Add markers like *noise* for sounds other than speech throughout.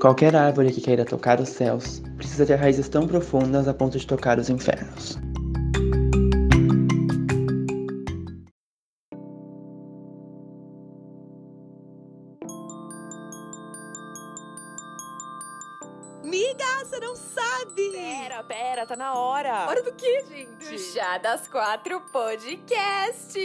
Qualquer árvore que queira tocar os céus precisa ter raízes tão profundas a ponto de tocar os infernos. Miga, você não sabe! Pera, pera, tá na hora. Hora do quê, gente? Do Chá das Quatro Podcast.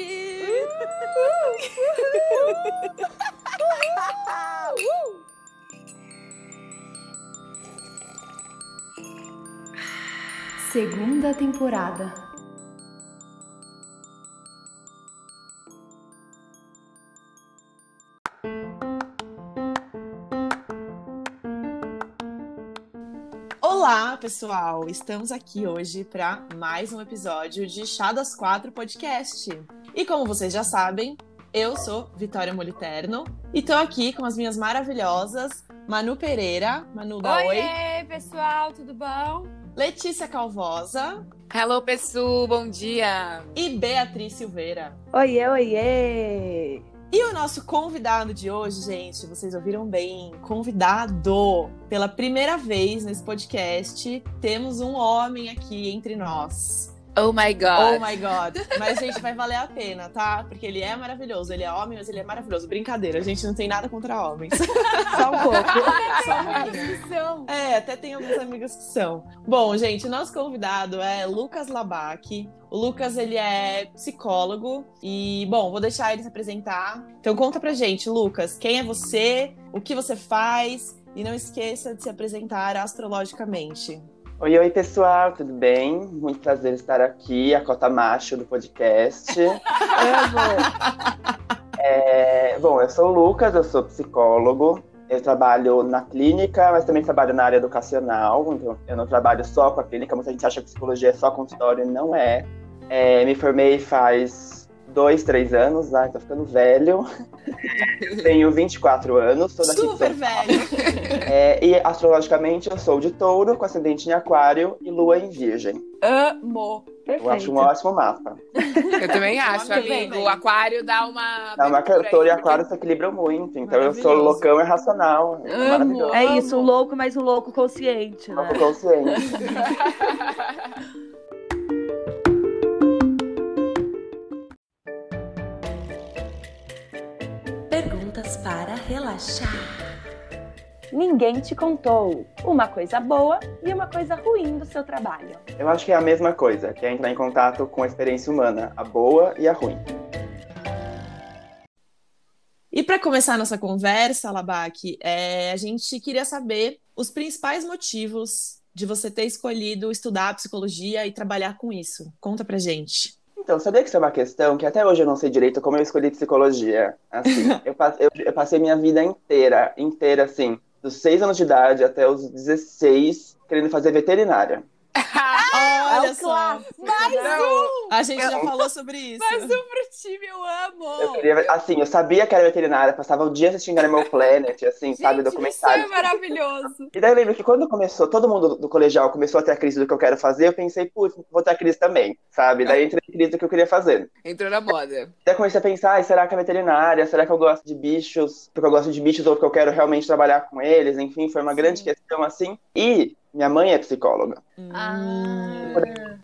Temporada. Olá, pessoal! Estamos aqui hoje para mais um episódio de Chá das Quatro Podcast. E como vocês já sabem, eu sou Vitória Moliterno e tô aqui com as minhas maravilhosas Manu Pereira. Manu, dá oi. Oi, pessoal, tudo bom? Letícia Calvosa Hello, pessoal, bom dia. e Beatriz Silveira. Oiê, oiê! E o nosso convidado de hoje, gente, vocês ouviram bem, convidado. Pela primeira vez nesse podcast, temos um homem aqui entre nós. Oh my Oh God. my god. Mas, gente, vai valer a pena, tá? Porque ele é maravilhoso. Ele é homem, mas ele é maravilhoso. Brincadeira, a gente não tem nada contra homens. *laughs* Só um pouco. Só um. É, até tem alguns amigos que são. Bom, gente, nosso convidado é Lucas Labac. O Lucas, ele é psicólogo e, bom, vou deixar ele se apresentar. Então conta pra gente, Lucas, quem é você, o que você faz e não esqueça de se apresentar astrologicamente. Oi, oi, pessoal, tudo bem? Muito prazer estar aqui, a cota macho do podcast. *laughs* É, bom, eu sou o Lucas, eu sou psicólogo. Eu trabalho na clínica, mas também trabalho na área educacional. Então, eu não trabalho só com a clínica, muita gente acha que psicologia é só consultório, não é. É, me formei faz dois, três anos, ai, tô ficando velho. *laughs* Tenho 24 anos, sou daqui de São Super velho. É, e astrologicamente eu sou de touro, com ascendente em aquário e lua em virgem. Amo. Eu acho um ótimo mapa. Eu também acho, amigo. bem. O aquário dá uma. Dá uma touro e aquário se equilibram muito. Então eu sou loucão e racional. É Amo. maravilhoso. É isso, um louco, mas um louco consciente, né? Louco consciente. *laughs* Perguntas para relaxar. Ninguém te contou uma coisa boa e uma coisa ruim do seu trabalho. Eu acho que é a mesma coisa, que é entrar em contato com a experiência humana, a boa e a ruim. E para começar a nossa conversa, Labac, é, a gente queria saber os principais motivos de você ter escolhido estudar psicologia e trabalhar com isso. Conta pra gente. Então, sabia que isso é uma questão que até hoje eu não sei direito como eu escolhi psicologia. Assim, *laughs* eu, eu- eu passei minha vida inteira, inteira, assim, dos 6 anos de idade até os 16, querendo fazer veterinária. Clássico. *laughs* Não, a gente já falou sobre isso. Mais um pro time, eu amo. Eu queria, assim, eu sabia que era veterinária, passava o dia assistindo Animal Planet, assim, sabe, Gente, documentário. Isso é maravilhoso. E daí eu lembro que quando começou, todo mundo do, colegial começou a ter a crise do que eu quero fazer, eu pensei, putz, vou ter a crise também, sabe? Daí entrei em crise do que eu queria fazer. entrou na moda. Daí comecei a pensar, ai, será que é veterinária? Será que eu gosto de bichos? Porque eu gosto de bichos ou porque eu quero realmente trabalhar com eles? Enfim, foi uma grande questão, assim. E minha mãe é psicóloga. Hum.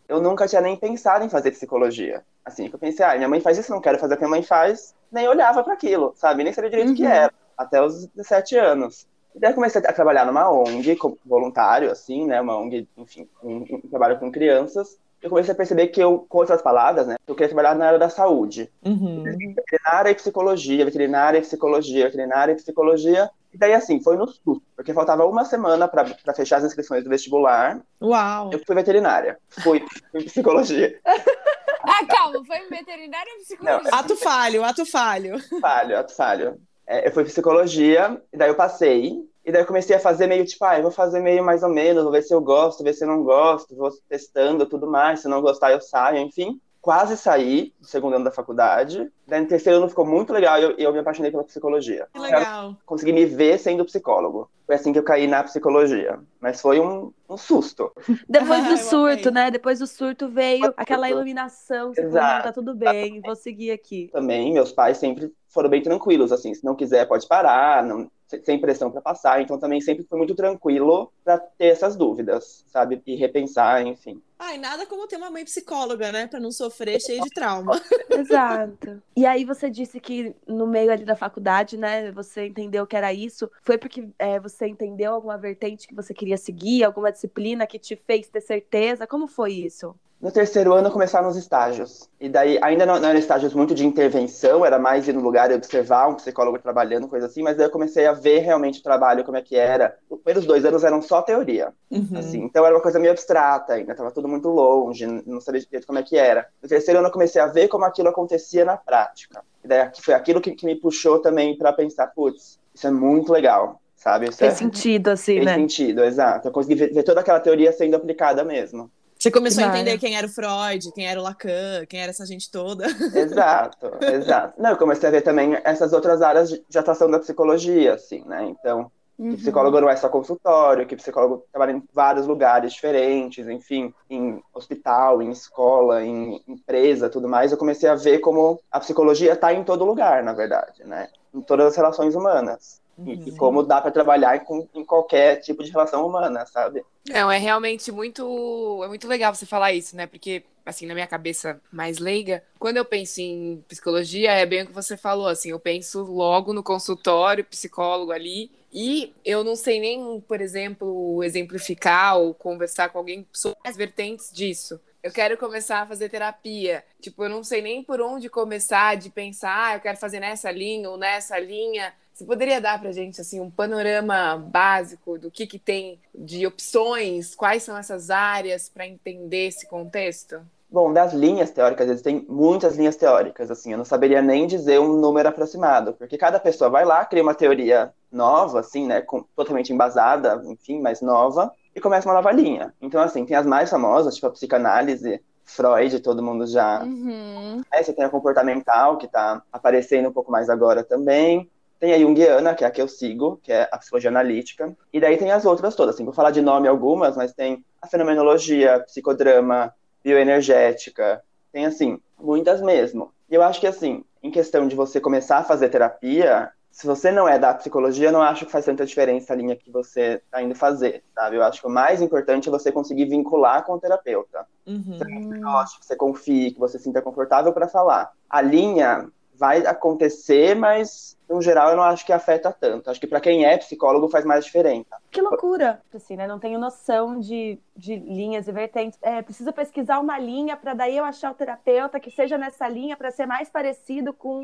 Eu nunca tinha nem pensado em fazer psicologia. Assim, eu pensei, ah, minha mãe faz isso, não quero fazer o que minha mãe faz. Nem olhava para aquilo, sabe? Nem sabia direito o que era, até os 17 anos. E daí eu comecei a trabalhar numa ONG, como voluntário, assim, né? Uma ONG, enfim, um, um trabalho com crianças. Eu comecei a perceber que eu, com outras palavras, né? Eu queria trabalhar na área da saúde. Uhum. Veterinária e psicologia, veterinária e psicologia, veterinária e psicologia. E daí, assim, foi no susto, porque faltava uma semana para fechar as inscrições do vestibular. Uau. Eu fui veterinária, fui, *laughs* fui psicologia. *laughs* Ah, calma, foi veterinário ou psicologia? Ato falho, ato falho. Falho, ato falho. É, eu fui psicologia, e daí eu passei, e daí eu comecei a fazer meio tipo, ah, eu vou fazer meio mais ou menos, vou ver se eu gosto, ver se eu não gosto, vou testando tudo mais, se não gostar eu saio, enfim. Quase saí do segundo ano da faculdade, daí no terceiro ano ficou muito legal e eu, eu me apaixonei pela psicologia. Que legal. Consegui me ver sendo psicólogo. Foi assim que eu caí na psicologia. Mas foi um, um susto. *laughs* Depois Ah, do eu surto, né? Depois do surto veio aquela iluminação. Você falou, não, Exato. tá tudo bem, vou seguir aqui. Também, meus pais sempre foram bem tranquilos, assim, se não quiser pode parar, não, se- sem pressão para passar, então também sempre foi muito tranquilo para ter essas dúvidas, sabe? E repensar, enfim. Ai, nada como ter uma mãe psicóloga, né? Pra não sofrer cheio de trauma. *laughs* Exato. E aí você disse que no meio ali da faculdade, né, você entendeu que era isso. Foi porque é, você entendeu alguma vertente que você queria seguir, alguma disciplina que te fez ter certeza? Como foi isso? No terceiro ano começaram os estágios. E daí, ainda não, não eram estágios muito de intervenção, era mais ir no lugar e observar um psicólogo trabalhando, coisa assim, mas daí eu comecei a ver realmente o trabalho, como é que era. Os primeiros dois anos eram só teoria. Uhum. Assim, então era uma coisa meio abstrata ainda, tava tudo muito longe, não sabia direito como é que era. No terceiro ano eu comecei a ver como aquilo acontecia na prática. E daí foi aquilo que, que me puxou também para pensar, putz, isso é muito legal, sabe? Isso Fez é, sentido, assim, fez né? sentido, exato. Eu consegui ver, ver toda aquela teoria sendo aplicada mesmo. Você começou a entender quem era o Freud, quem era o Lacan, quem era essa gente toda. *laughs* Exato, exato. Não, eu comecei a ver também essas outras áreas de, de atuação da psicologia, assim, né? Então, Uhum. que psicólogo não é só consultório, que psicólogo trabalha em vários lugares diferentes, enfim, em hospital, em escola, em empresa, tudo mais. Eu comecei a ver como a psicologia está em todo lugar, na verdade, né? Em todas as relações humanas. E, e como dá para trabalhar em, em qualquer tipo de relação humana, sabe? Não, é realmente muito. É muito legal você falar isso, né? Porque, assim, na minha cabeça mais leiga, quando eu penso em psicologia, é bem o que você falou, assim, eu penso logo no consultório, psicólogo ali. E eu não sei nem, por exemplo, exemplificar ou conversar com alguém sobre as vertentes disso. Eu quero começar a fazer terapia. Tipo, eu não sei nem por onde começar de pensar, ah, eu quero fazer nessa linha ou nessa linha. Você poderia dar pra gente assim um panorama básico do que, que tem de opções, quais são essas áreas para entender esse contexto? Bom, das linhas teóricas, existem muitas linhas teóricas, assim, eu não saberia nem dizer um número aproximado, porque cada pessoa vai lá, cria uma teoria nova, assim, né, com- totalmente embasada, enfim, mas nova, e começa uma nova linha. Então, assim, tem as mais famosas, tipo a psicanálise, Freud, todo mundo já Uhum. Você tem a comportamental, que está aparecendo um pouco mais agora também. Tem a Jungiana, que é a que eu sigo, que é a psicologia analítica. E daí tem as outras todas. Assim, vou falar de nome algumas, mas tem a fenomenologia, psicodrama, bioenergética. Tem, assim, muitas mesmo. E eu acho que, assim, em questão de você começar a fazer terapia, se você não é da psicologia, eu não acho que faz tanta diferença a linha que você está indo fazer, sabe? Eu acho que o mais importante é você conseguir vincular com o terapeuta Uhum. você goste, que você confie, que você se sinta confortável para falar. A linha vai acontecer, mas no geral eu não acho que afeta tanto. Acho que para quem é psicólogo faz mais diferença. Que loucura, assim, né? Não tenho noção de, de linhas e vertentes. É, preciso pesquisar uma linha para daí eu achar o terapeuta que seja nessa linha para ser mais parecido com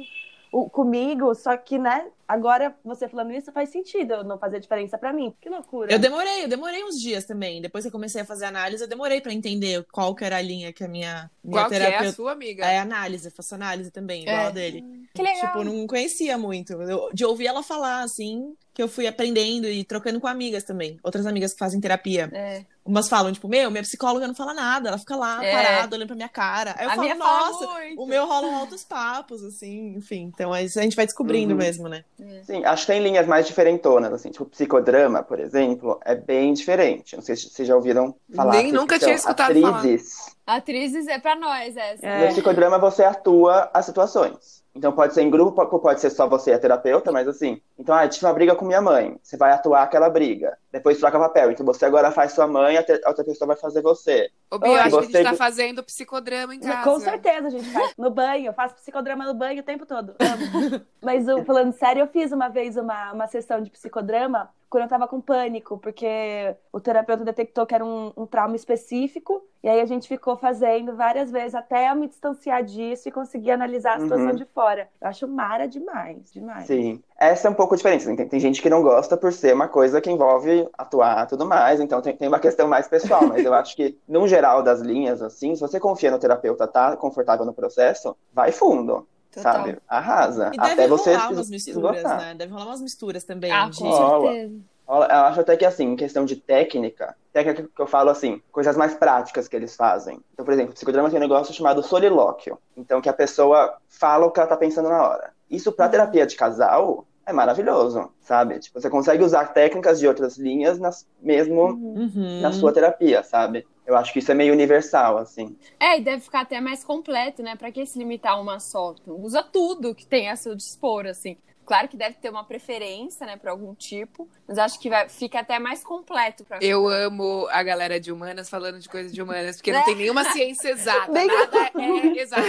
o, comigo. Só que, né? Agora você falando isso faz sentido, não fazer diferença para mim. Que loucura. Eu demorei, eu demorei uns dias também. Depois que eu comecei a fazer análise, eu demorei pra entender qual que era a linha que a minha, minha Qual que é a sua amiga? É análise, eu faço análise também, igual É. a dele. Que legal. Tipo, não conhecia muito. Eu- de ouvir ela falar, assim, que eu fui aprendendo e trocando com amigas também. Outras amigas que fazem terapia. É. Umas falam, tipo, meu, minha psicóloga não fala nada, ela fica lá É. parada, olhando pra minha cara. Aí eu a falo, minha nossa, o meu rolam altos papos, assim, enfim. Então a gente vai descobrindo Uhum. mesmo, né? Sim, acho que tem linhas mais diferentonas, assim, tipo psicodrama, por exemplo, é bem diferente. Não sei se vocês já ouviram falar. Nem nunca tinha escutado falar. atrizes. Atrizes é pra nós essa. É. No psicodrama você atua as situações. Então pode ser em grupo, pode ser só você e a terapeuta, mas assim. Então, ah, tive uma briga com minha mãe. Você vai atuar aquela briga. Depois troca papel. Então você agora faz sua mãe, a, te- a outra pessoa vai fazer você. Ô, Bia, acho que a gente você- tá fazendo psicodrama em casa. Com certeza a gente faz. No banho, eu faço psicodrama no banho o tempo todo. Amo. *laughs* Mas o- falando sério, eu fiz uma vez uma, uma sessão de psicodrama quando eu tava com pânico, porque o terapeuta detectou que era um, um trauma específico, e aí a gente ficou fazendo várias vezes até eu me distanciar disso e conseguir analisar a situação Uhum. de fora. Eu acho mara demais, demais. Sim. Essa é um pouco diferente. assim, Tem, tem gente que não gosta por ser uma coisa que envolve atuar e tudo mais. Então tem, tem uma questão mais pessoal. Mas eu acho que, no geral das linhas, assim, se você confia no terapeuta, tá confortável no processo, vai fundo. Total. Sabe? Arrasa. E deve Até você rolar se umas misturas, né? Deve rolar umas misturas também. Ah, de... com Rola. certeza. Rola- Eu acho até que, assim, em questão de técnica, técnica que eu falo, assim, coisas mais práticas que eles fazem. Então, por exemplo, psicodrama tem um negócio chamado solilóquio. Então, que a pessoa fala o que ela tá pensando na hora. Isso, pra terapia de casal, é maravilhoso, sabe? Tipo, você consegue usar técnicas de outras linhas nas, mesmo Uhum. na sua terapia, sabe? Eu acho que isso é meio universal, assim. É, e deve ficar até mais completo, né? Pra que se limitar a uma só? Usa tudo que tem a seu dispor, assim. Claro que deve ter uma preferência, né, pra algum tipo, mas acho que vai, fica até mais completo. Pra... Eu amo a galera de humanas falando de coisas de humanas, porque não tem nenhuma ciência exata. Nem- Nada é exato.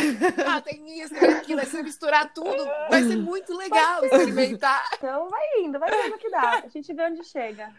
Ah, tem isso, tem aquilo. Se misturar tudo, vai ser muito legal experimentar. Então vai indo, vai vendo o que dá. A gente vê onde chega.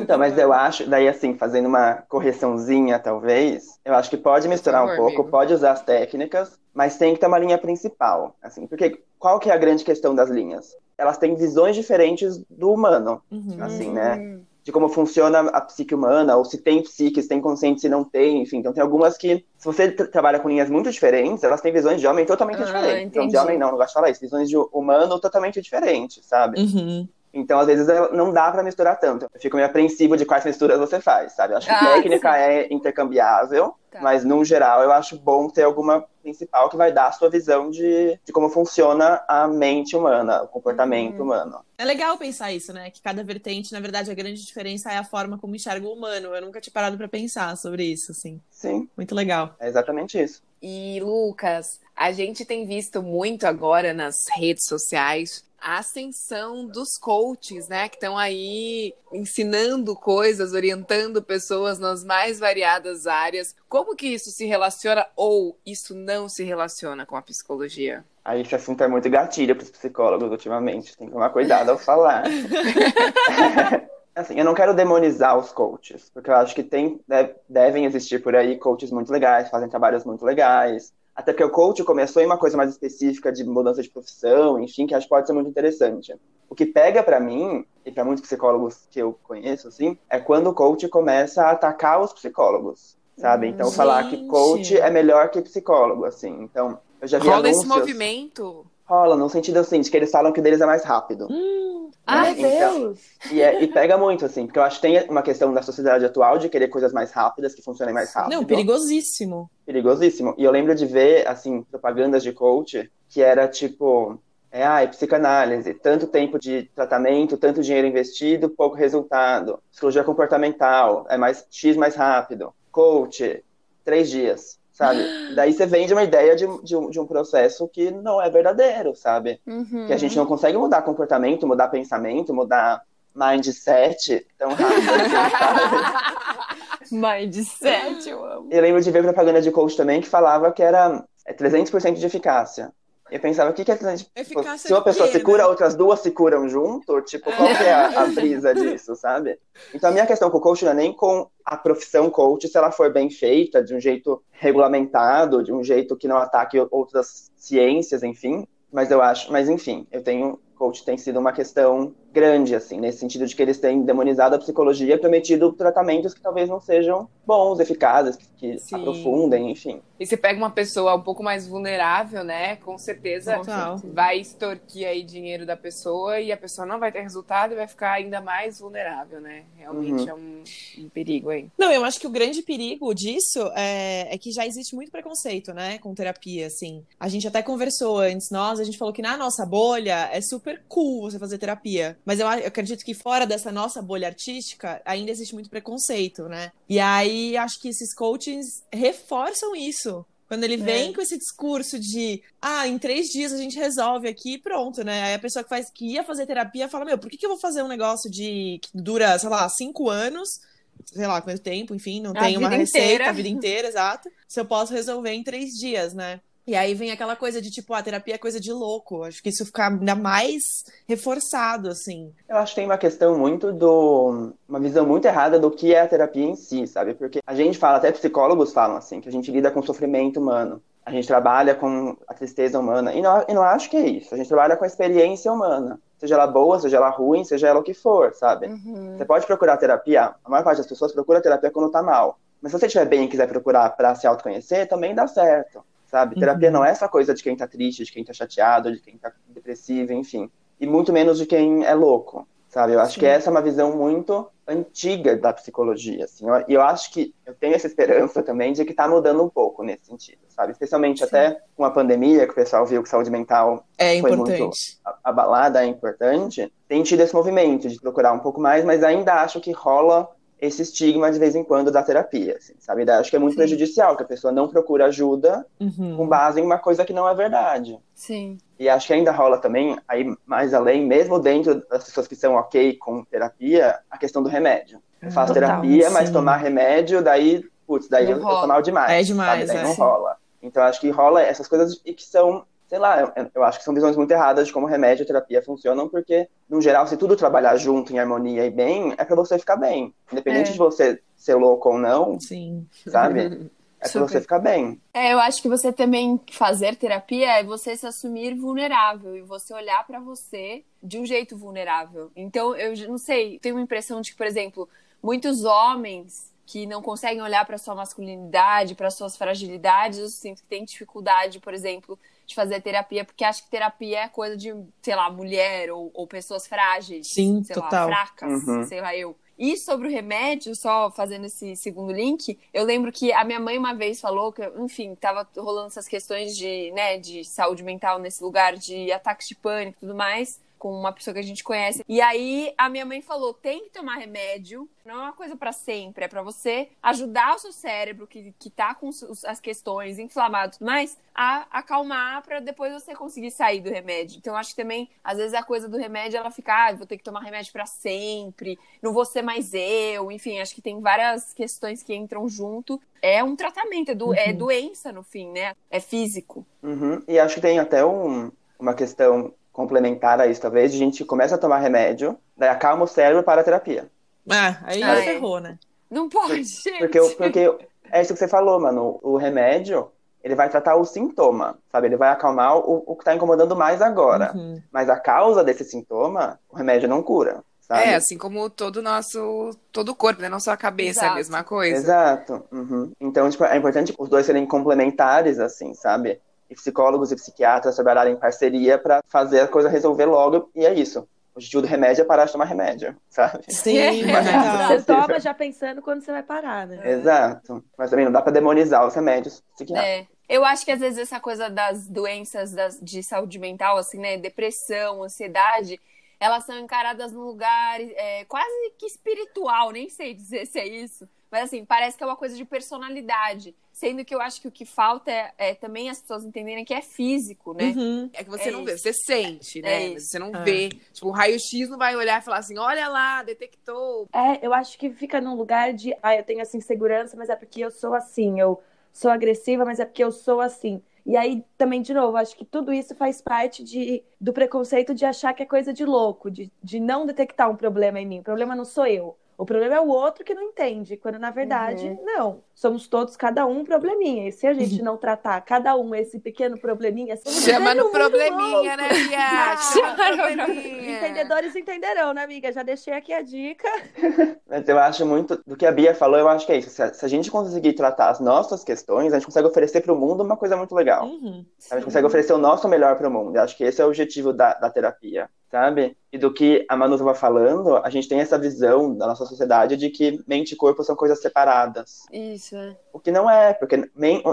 Então, mas eu acho, daí assim, fazendo uma correçãozinha, talvez, eu acho que pode misturar favor, um pouco, amigo. pode usar as técnicas, mas tem que ter uma linha principal, assim, porque qual que é a grande questão das linhas? Elas têm visões diferentes do humano, Uhum. assim, né? De como funciona a psique humana, ou se tem psique, se tem consciente, se não tem, enfim. Então tem algumas que, se você tra- trabalha com linhas muito diferentes, elas têm visões de homem totalmente Ah, diferentes. Então, de homem não, não gosto de falar isso. Visões de humano totalmente diferentes, sabe? Uhum. Então, às vezes, ela- não dá pra misturar tanto. Eu fico meio apreensivo de quais misturas você faz, sabe? Eu acho que Ah, técnica é intercambiável, Tá. mas, no geral, eu acho bom ter alguma principal que vai dar a sua visão de, de como funciona a mente humana, o comportamento Uhum. humano. É legal pensar isso, né? Que cada vertente, na verdade, a grande diferença é a forma como enxerga o humano. Eu nunca tinha parado pra pensar sobre isso, assim. Sim, Muito legal. é exatamente isso. E, Lucas, a gente tem visto muito agora nas redes sociais a ascensão dos coaches, né? Que estão aí ensinando coisas, orientando pessoas nas mais variadas áreas. Como que isso se relaciona ou isso não se relaciona com a psicologia? Aí esse assunto é muito gatilho para os psicólogos ultimamente. Tem que tomar cuidado ao falar. *laughs* assim, eu não quero demonizar os coaches, porque eu acho que tem, deve- devem existir por aí coaches muito legais, fazem trabalhos muito legais. Até porque o coach começou em uma coisa mais específica de mudança de profissão, enfim, que acho que pode ser muito interessante. O que pega pra mim, e pra muitos psicólogos que eu conheço, assim, é quando o coach começa a atacar os psicólogos, sabe? Então, falar que Gente. coach é melhor que psicólogo, assim. Então, eu já vi Rola esse anúncios... movimento? Rola, no sentido assim, de que eles falam que o deles é mais rápido. Ai, Meu então- Deus! E, é- e pega muito, assim, porque eu acho que tem uma questão da sociedade atual de querer coisas mais rápidas, que funcionem mais rápido. Não, perigosíssimo. Perigosíssimo. E eu lembro de ver, assim, propagandas de coach que era tipo, é, ai, psicanálise, tanto tempo de tratamento, tanto dinheiro investido, pouco resultado. Psicologia comportamental, é mais X mais rápido. Coach, três dias, sabe? Daí você vende uma ideia de, de, um, de um processo que não é verdadeiro, sabe? Uhum. Que a gente não consegue mudar comportamento, mudar pensamento, mudar mindset tão rápido. assim? *laughs* Mindset, eu amo. Eu lembro de ver propaganda de coach também que falava que era é, 300% de eficácia. Eu pensava, o que, que é 300%? Eficácia se uma pessoa quê, se cura, né? outras duas se curam junto? Tipo, qual que é a, a *laughs* brisa disso, sabe? Então a minha questão com o coach não é nem com a profissão coach, se ela for bem feita, de um jeito regulamentado, de um jeito que não ataque outras ciências, enfim. Mas eu acho, mas enfim, eu tenho coach tem sido uma questão grande, assim, nesse sentido de que eles têm demonizado a psicologia e prometido tratamentos que talvez não sejam bons, eficazes, que Sim. aprofundem, enfim. E você pega uma pessoa um pouco mais vulnerável, né? Com certeza Total. vai extorquir aí dinheiro da pessoa e a pessoa não vai ter resultado e vai ficar ainda mais vulnerável, né? Realmente Uhum. é um, um perigo aí. Não, eu acho que o grande perigo disso é, é que já existe muito preconceito, né, com terapia, assim. A gente até conversou antes, nós, a gente falou que na nossa bolha é super cool você fazer terapia. Mas eu, eu acredito que fora dessa nossa bolha artística ainda existe muito preconceito, né? E aí acho que esses coachings reforçam isso. Quando ele vem com esse discurso de, ah, em três dias a gente resolve aqui e pronto, né? Aí a pessoa que, faz, que ia fazer terapia fala, meu, por que, que eu vou fazer um negócio de que dura, sei lá, cinco anos sei lá quanto tempo, enfim, não A tem uma receita inteira. a vida inteira, exato. Se eu posso resolver em três dias, né? E aí vem aquela coisa de tipo, a terapia é coisa de louco. Acho que isso fica ainda mais reforçado, assim. Eu acho que tem uma questão muito do. Uma visão muito errada do que é a terapia em si, sabe? Porque a gente fala, até psicólogos falam assim, que a gente lida com sofrimento humano. A gente trabalha com a tristeza humana. E não, e não acho que é isso. A gente trabalha com a experiência humana. Seja ela boa, seja ela ruim, seja ela o que for, sabe? Uhum. Você pode procurar terapia. A maior parte das pessoas procura terapia quando tá mal. Mas se você estiver bem e quiser procurar pra se autoconhecer, também dá certo, sabe? Terapia Uhum. não é essa coisa de quem tá triste, de quem tá chateado, de quem tá depressivo, enfim. E muito menos de quem é louco, sabe? Eu acho Sim. que essa é uma visão muito antiga da psicologia, assim. E eu, acho que eu tenho essa esperança também de que tá mudando um pouco nesse sentido, sabe? Especialmente Sim. até com a pandemia, que o pessoal viu que saúde mental É Foi importante. a- a balada é importante, tem tido esse movimento de procurar um pouco mais, mas ainda acho que rola esse estigma de vez em quando da terapia, assim, sabe? Daí acho que é muito Sim. prejudicial, que a pessoa não procura ajuda Uhum. com base em uma coisa que não é verdade. Sim. E acho que ainda rola também, aí mais além, mesmo dentro das pessoas que são ok com terapia, a questão do remédio. Eu faço Total, terapia, mas sim. tomar remédio, daí, putz, daí Não eu, eu rola. tô mal demais. É demais, sabe? Daí é. não Sim. rola. Então acho que rola essas coisas e que são, sei lá, eu, eu acho que são visões muito erradas de como remédio e terapia funcionam, porque, no geral, se tudo trabalhar junto, em harmonia e bem, é pra você ficar bem. Independente É. de você ser louco ou não, Sim. sabe? *laughs* É pra você ficar bem. É, eu acho que você também fazer terapia é você se assumir vulnerável e você olhar pra você de um jeito vulnerável. Então, eu já- não sei, tenho uma impressão de que, por exemplo, muitos homens que não conseguem olhar pra sua masculinidade, pra suas fragilidades, eu sinto que tem dificuldade, por exemplo, de fazer terapia, porque acho que terapia é coisa de, sei lá, mulher ou, ou pessoas frágeis, Sim, sei total. lá, fracas, Uhum. sei lá, eu. E sobre o remédio, só fazendo esse segundo link, eu lembro que a minha mãe uma vez falou que, enfim, tava rolando essas questões de, né, de saúde mental nesse lugar, de ataques de pânico e tudo mais, com uma pessoa que a gente conhece. E aí a minha mãe falou: tem que tomar remédio, não é uma coisa pra sempre, é pra você ajudar o seu cérebro, que, que tá com as questões inflamadas e tudo mais, a acalmar pra depois você conseguir sair do remédio. Então, acho que também, às vezes, a coisa do remédio, ela fica, ah, vou ter que tomar remédio pra sempre, não vou ser mais eu, enfim, acho que tem várias questões que entram junto. É um tratamento, é, do, é Uhum. doença no fim, né? É físico. Uhum. E acho que tem até um- uma questão complementar a isso, talvez, a gente começa a tomar remédio, daí acalma o cérebro para a terapia. Ah, aí Ah, é. ferrou, né? Não pode, gente. Porque, o- porque é isso que você falou, mano. O remédio, ele vai tratar o sintoma, sabe? Ele vai acalmar o, o que tá incomodando mais agora. Uhum. Mas a causa desse sintoma, o remédio não cura, sabe? É, assim como todo o nosso. Todo o corpo, né? Não só a cabeça, é a Exato. mesma coisa. Exato. Uhum. Então, tipo, é importante os dois serem complementares, assim, sabe? E psicólogos e psiquiatras trabalharem em parceria pra fazer a coisa resolver logo, e é isso. O objetivo do remédio é parar de tomar remédio, sabe? Sim, É. total. Você toma já pensando quando você vai parar, né? Exato. Mas também não dá pra demonizar os remédios psiquiátricos. É. Eu acho que às vezes essa coisa das doenças das- de saúde mental, assim, né? Depressão, ansiedade, elas são encaradas num lugar é, quase que espiritual, nem sei dizer se é isso. Mas assim, parece que é uma coisa de personalidade. Sendo que eu acho que o que falta é, é também as pessoas entenderem que é físico, né? Uhum. É que você É não isso. vê, você sente, né? É Mas isso. você não É. vê. Tipo, o raio-x não vai olhar e falar assim: olha lá, detectou. É, eu acho que fica num lugar de, ah, eu tenho essa insegurança, mas é porque eu sou assim, eu sou agressiva, mas é porque eu sou assim. E aí, também, de novo, acho que tudo isso faz parte de, do preconceito de achar que é coisa de louco, de, de não detectar um problema em mim. O problema não sou eu. O problema é o outro que não entende, quando na verdade, não. Somos todos, cada um, um probleminha. E se a gente não tratar cada um esse pequeno probleminha, Chama no probleminha, né, Bia? *laughs* Chama no chama no probleminha. Entendedores entenderão, né, amiga? Já deixei aqui a dica. *laughs* Mas eu acho muito. Do que a Bia falou, eu acho que é isso. Se a, se a gente conseguir tratar as nossas questões, a gente consegue oferecer para o mundo uma coisa muito legal. Uhum. A gente consegue oferecer o nosso melhor para o mundo. Eu acho que esse é o objetivo da, da terapia, sabe? E do que a Manu estava falando, a gente tem essa visão da nossa sociedade de que mente e corpo são coisas separadas. Isso, é. O que não é, porque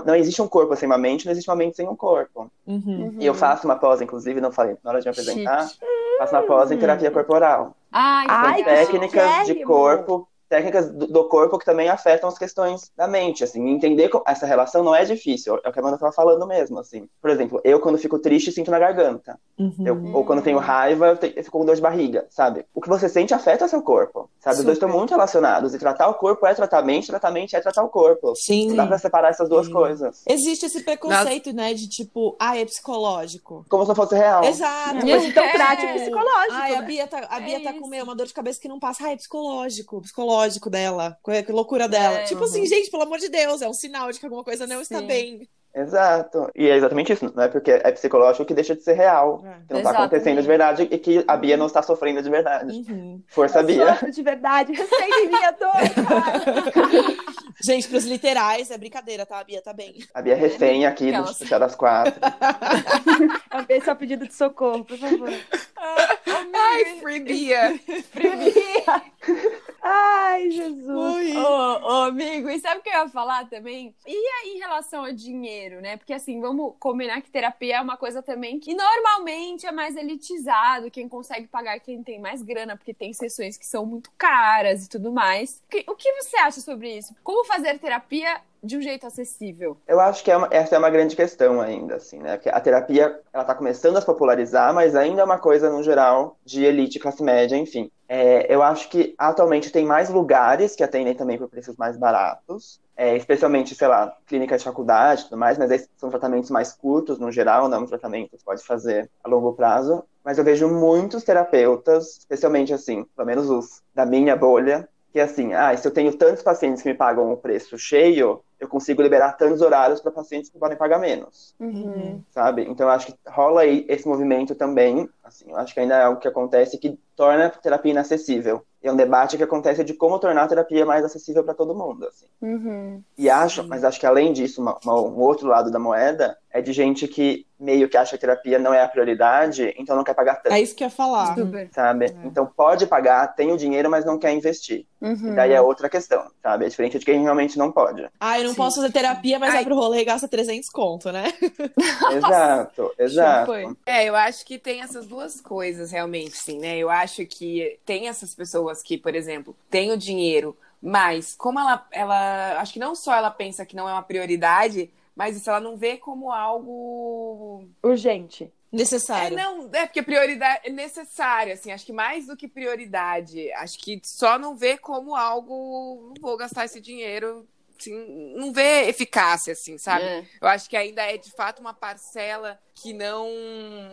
não existe um corpo sem uma mente, não existe uma mente sem um corpo. Uhum. E eu faço uma pós, inclusive, não falei na hora de me apresentar, Chique. faço uma pós em terapia corporal. Ai, Ai, que técnicas de corpo, técnicas do, corpo que também afetam as questões da mente, assim, entender essa relação não é difícil, é o que a Amanda estava falando mesmo, assim. Por exemplo, eu quando fico triste sinto na garganta, Uhum. Eu- ou quando tenho raiva eu, te- eu fico com dor de barriga, sabe? O que você sente afeta seu corpo, sabe? Os dois estão Super. muito relacionados, e tratar o corpo é tratar a mente, tratar a mente é tratar o corpo. Sim. Não dá pra separar essas duas Sim. coisas, Existe esse preconceito, né, de tipo, ah, é psicológico. como se não fosse real. Exato. Mas então É. trate o psicológico. Ai, a né? Bia tá, a Bia É tá com uma dor de cabeça que não passa. Ai, é psicológico, psicológico dela. Que loucura dela. É, tipo uhum. assim, gente, pelo amor de Deus, é um sinal de que alguma coisa não está Sim. bem. Exato. E é exatamente isso, não é porque é psicológico que deixa de ser real. É. Que não tá Exatamente. acontecendo de verdade e que a Bia não está sofrendo de verdade. Uhum. Força, Eu Bia. sofro de verdade. Receita em minha dor, cara. *laughs* Gente, pros literais é brincadeira, tá? A Bia tá bem. A Bia é refém aqui do. Chá das Quatro. Esse *laughs* é o pedido de socorro, por favor. *laughs* Ai, free Bia. Ai, *laughs* Jesus. Oi. Ô, ô, amigo, Mas sabe o que eu ia falar também? E aí, em relação ao dinheiro, né? Porque assim, vamos combinar que terapia é uma coisa também que normalmente é mais elitizado, quem consegue pagar quem tem mais grana, porque tem sessões que são muito caras e tudo mais. O que você acha sobre isso? Como fazer terapia de um jeito acessível? Eu acho que é uma, essa é uma grande questão ainda, assim, né? Porque a terapia, ela tá começando a se popularizar, mas ainda é uma coisa, no geral, de elite, classe média, enfim. É, eu acho que atualmente tem mais lugares que atendem também por preços mais baratos, é, especialmente, sei lá, clínicas de faculdade e tudo mais, mas são tratamentos mais curtos, no geral, não um tratamento que pode fazer a longo prazo. Mas eu vejo muitos terapeutas, especialmente assim, pelo menos os da minha bolha, que assim, ah, se eu tenho tantos pacientes que me pagam o preço cheio, eu consigo liberar tantos horários para pacientes que podem pagar menos. Uhum. Sabe? Então eu acho que rola aí esse movimento também. Assim, eu acho que ainda é algo que acontece que torna a terapia inacessível. E é um debate que acontece de como tornar a terapia mais acessível para todo mundo. Assim. Uhum. E acho, mas acho que além disso, uma, uma, um outro lado da moeda é de gente que meio que acha que a terapia não é a prioridade, então não quer pagar tanto. É isso que eu ia falar. Super. Sabe? É. Então pode pagar, tem o dinheiro, mas não quer investir. Uhum. E daí é outra questão, sabe? É diferente de quem realmente não pode. Ah, eu não Sim. posso fazer terapia, mas Ai. vai pro rolê e gasta 300 conto, né? *laughs* Exato, exato. Foi. É, eu acho que tem essas duas coisas realmente, sim, né? Eu acho que tem essas pessoas que, por exemplo, têm o dinheiro, mas como ela, ela, acho que não só ela pensa que não é uma prioridade, mas isso ela não vê como algo Urgente. É, Necessário. não, é porque prioridade é necessária, assim, acho que mais do que prioridade, acho que só não vê como algo, não vou gastar esse dinheiro, assim, não vê eficácia, assim, sabe? É. Eu acho que ainda é de fato uma parcela que não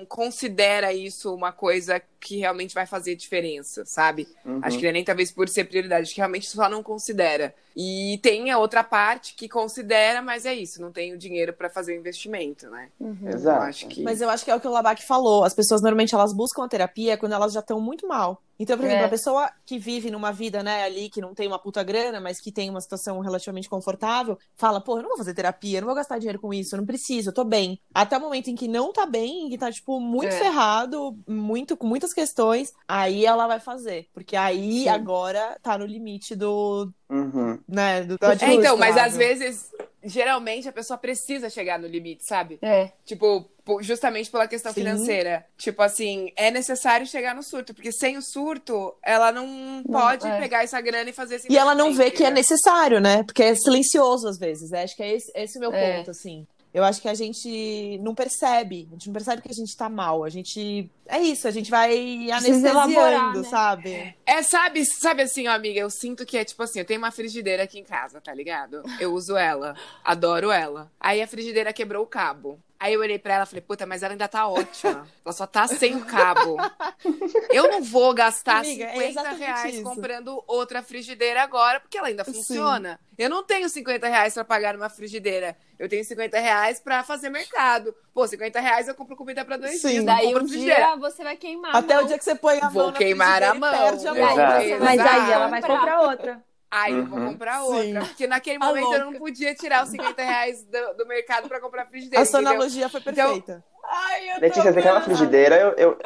considera isso uma coisa que realmente vai fazer diferença, sabe? Uhum. Acho que não é nem talvez por ser prioridade, acho que realmente só não considera. E tem a outra parte que considera, mas é isso, não tem o dinheiro para fazer o investimento, né? Eu Exato. acho que Mas eu acho que é o que o Labak falou. As pessoas normalmente elas buscam a terapia quando elas já estão muito mal. Então, por exemplo, É. a pessoa que vive numa vida, né, ali, que não tem uma puta grana, mas que tem uma situação relativamente confortável, fala, pô, eu não vou fazer terapia, eu não vou gastar dinheiro com isso, eu não preciso, eu tô bem. Até o momento em que não tá bem, em que tá, tipo, muito É. ferrado, muito, com muitas questões, aí ela vai fazer. Porque aí Sim. agora tá no limite do, Uhum. né, do É, É, então, mas às vezes, geralmente a pessoa precisa chegar no limite, sabe? É. Tipo, po- justamente pela questão Sim. financeira. Tipo assim, é necessário chegar no surto, porque sem o surto, ela não pode é. pegar essa grana e fazer esse E ela não vê que é necessário, né? Porque é silencioso às vezes. né? Acho que é esse, esse o meu É. ponto, assim. Eu acho que a gente não percebe. A gente não percebe que a gente tá mal. A gente. É isso, a gente vai anestesiando, né? sabe? É, sabe, sabe assim, ó, amiga, eu sinto que é tipo assim, eu tenho uma frigideira aqui em casa, tá ligado? Eu uso ela, adoro ela. Aí a frigideira quebrou o cabo. Aí eu olhei pra ela e falei, puta, mas ela ainda tá ótima. Ela só tá sem o cabo. *laughs* Eu não vou gastar Amiga, é 50 exatamente reais isso. comprando outra frigideira agora, porque ela ainda Sim. funciona. Eu não tenho 50 reais pra pagar numa frigideira. Eu tenho 50 reais pra fazer mercado. Pô, 50 reais eu compro comida pra dois Sim. dias. Daí compro um dia você vai queimar. Até mão. o dia que você põe a Vou mão na queimar a frigideira mão. perde a mão. Mas aí ela vai comprar. comprar outra. Aí eu vou Uhum. comprar Sim. outra. Porque naquele A momento eu louca. não podia tirar os 50 reais do, do mercado pra comprar frigideira. A sua entendeu? analogia foi Então- perfeita. Ai, eu tô Letícia, você quer uma frigideira? Eu, eu,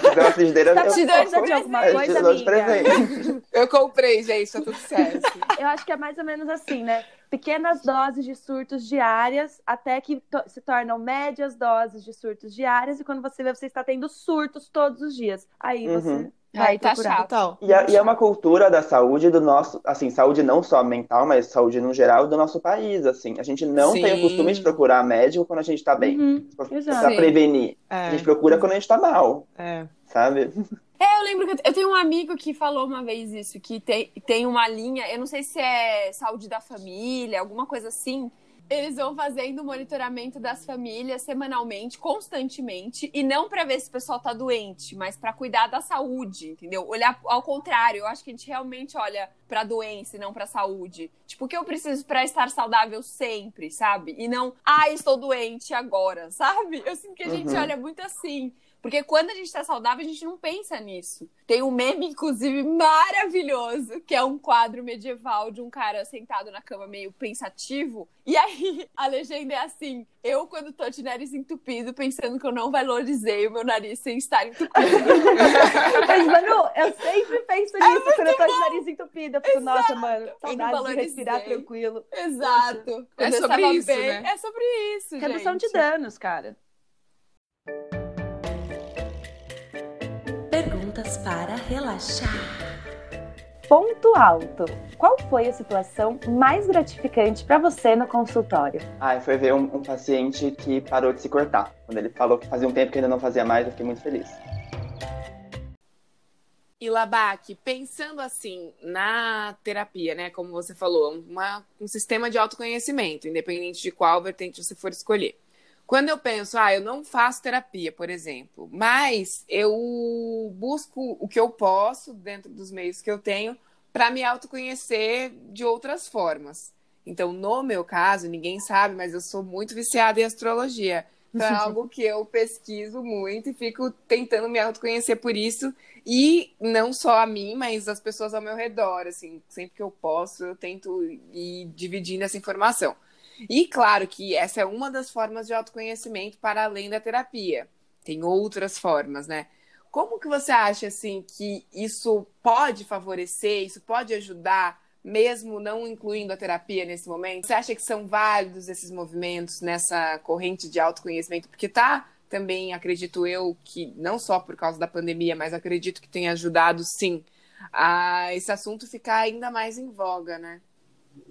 se quiser uma frigideira, Tá eu, precisando eu, de alguma eu coisa, te de amiga? presente. Eu comprei, gente, tá tudo certo. *laughs* Eu acho que é mais ou menos assim, né? Pequenas doses de surtos diárias, até que to- se tornam médias doses de surtos diárias, e quando você vê, você está tendo surtos todos os dias. Aí você Uhum. Vai tá procurar. chato. Total. E é, e é uma cultura da saúde do nosso, assim, saúde não só mental, mas saúde no geral do nosso país, assim. A gente não tem o Sim. costume de procurar médico quando a gente tá bem, Uhum, pra, Sim. prevenir. A É, gente procura quando a gente tá mal, é. sabe? É, eu lembro que eu- eu tenho um amigo que falou uma vez isso, que tem, tem uma linha, eu não sei se é saúde da família, alguma coisa assim. Eles vão fazendo o monitoramento das famílias semanalmente, constantemente, e não pra ver se o pessoal tá doente, mas pra cuidar da saúde, entendeu? Olhar ao contrário, eu acho que a gente realmente olha pra doença e não pra saúde. Tipo, o que eu preciso pra estar saudável sempre, sabe? E não, ah, estou doente agora, *laughs* sabe? Eu sinto que a gente Uhum. olha muito assim. Porque quando a gente tá saudável, a gente não pensa nisso. Tem um meme, inclusive, maravilhoso, que é um quadro medieval de um cara sentado na cama meio pensativo. E aí a legenda é assim: eu, quando tô de nariz entupido, pensando que eu não valorizei o meu nariz sem estar entupido. *laughs* Mas, Manu, eu sempre penso é nisso quando eu tô de nariz entupido. Eu fico, nossa, mano, saudade de respirar tranquilo. Exato. É sobre isso, bem, né? É sobre isso, Redução gente. de danos, cara. Perguntas para relaxar. Ponto alto. Qual foi a situação mais gratificante para você no consultório? Ah, foi ver um, um, paciente que parou de se cortar. Quando ele falou que fazia um tempo que ainda não fazia mais, eu fiquei muito feliz. E Labac, pensando assim na terapia, né? Como você falou, uma, um sistema de autoconhecimento, independente de qual vertente você for escolher. Quando eu penso, ah, eu não faço terapia, por exemplo, mas eu busco o que eu posso dentro dos meios que eu tenho para me autoconhecer de outras formas. Então, no meu caso, ninguém sabe, mas eu sou muito viciada em astrologia. Então, é algo que eu pesquiso muito e fico tentando me autoconhecer por isso. E não só a mim, mas as pessoas ao meu redor. Assim, sempre que eu posso, eu tento ir dividindo essa informação. E claro que essa é uma das formas de autoconhecimento para além da terapia. Tem outras formas, né? Como que você acha assim que isso pode favorecer, isso pode ajudar, mesmo não incluindo a terapia nesse momento? Você acha que são válidos esses movimentos nessa corrente de autoconhecimento? Porque tá também, acredito eu, que não só por causa da pandemia, mas acredito que tem ajudado sim a esse assunto ficar ainda mais em voga, né?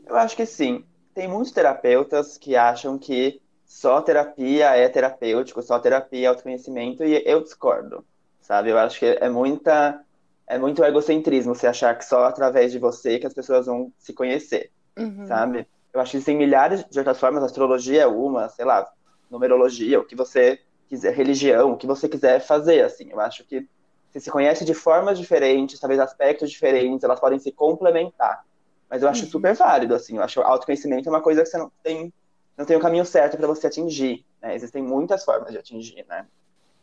Eu acho que sim tem muitos terapeutas que acham que só terapia é terapêutico, só terapia é autoconhecimento, e eu discordo, sabe? Eu acho que é muita é muito egocentrismo você achar que só através de você que as pessoas vão se conhecer, uhum. sabe? Eu acho que existem milhares de outras formas, astrologia é uma, sei lá, numerologia, o que você quiser, religião, o que você quiser fazer, assim. Eu acho que você se conhece de formas diferentes, talvez aspectos diferentes, elas podem se complementar. Mas eu acho uhum. super válido, assim. Eu acho que autoconhecimento é uma coisa que você não tem, não tem o um caminho certo para você atingir. Né? Existem muitas formas de atingir, né?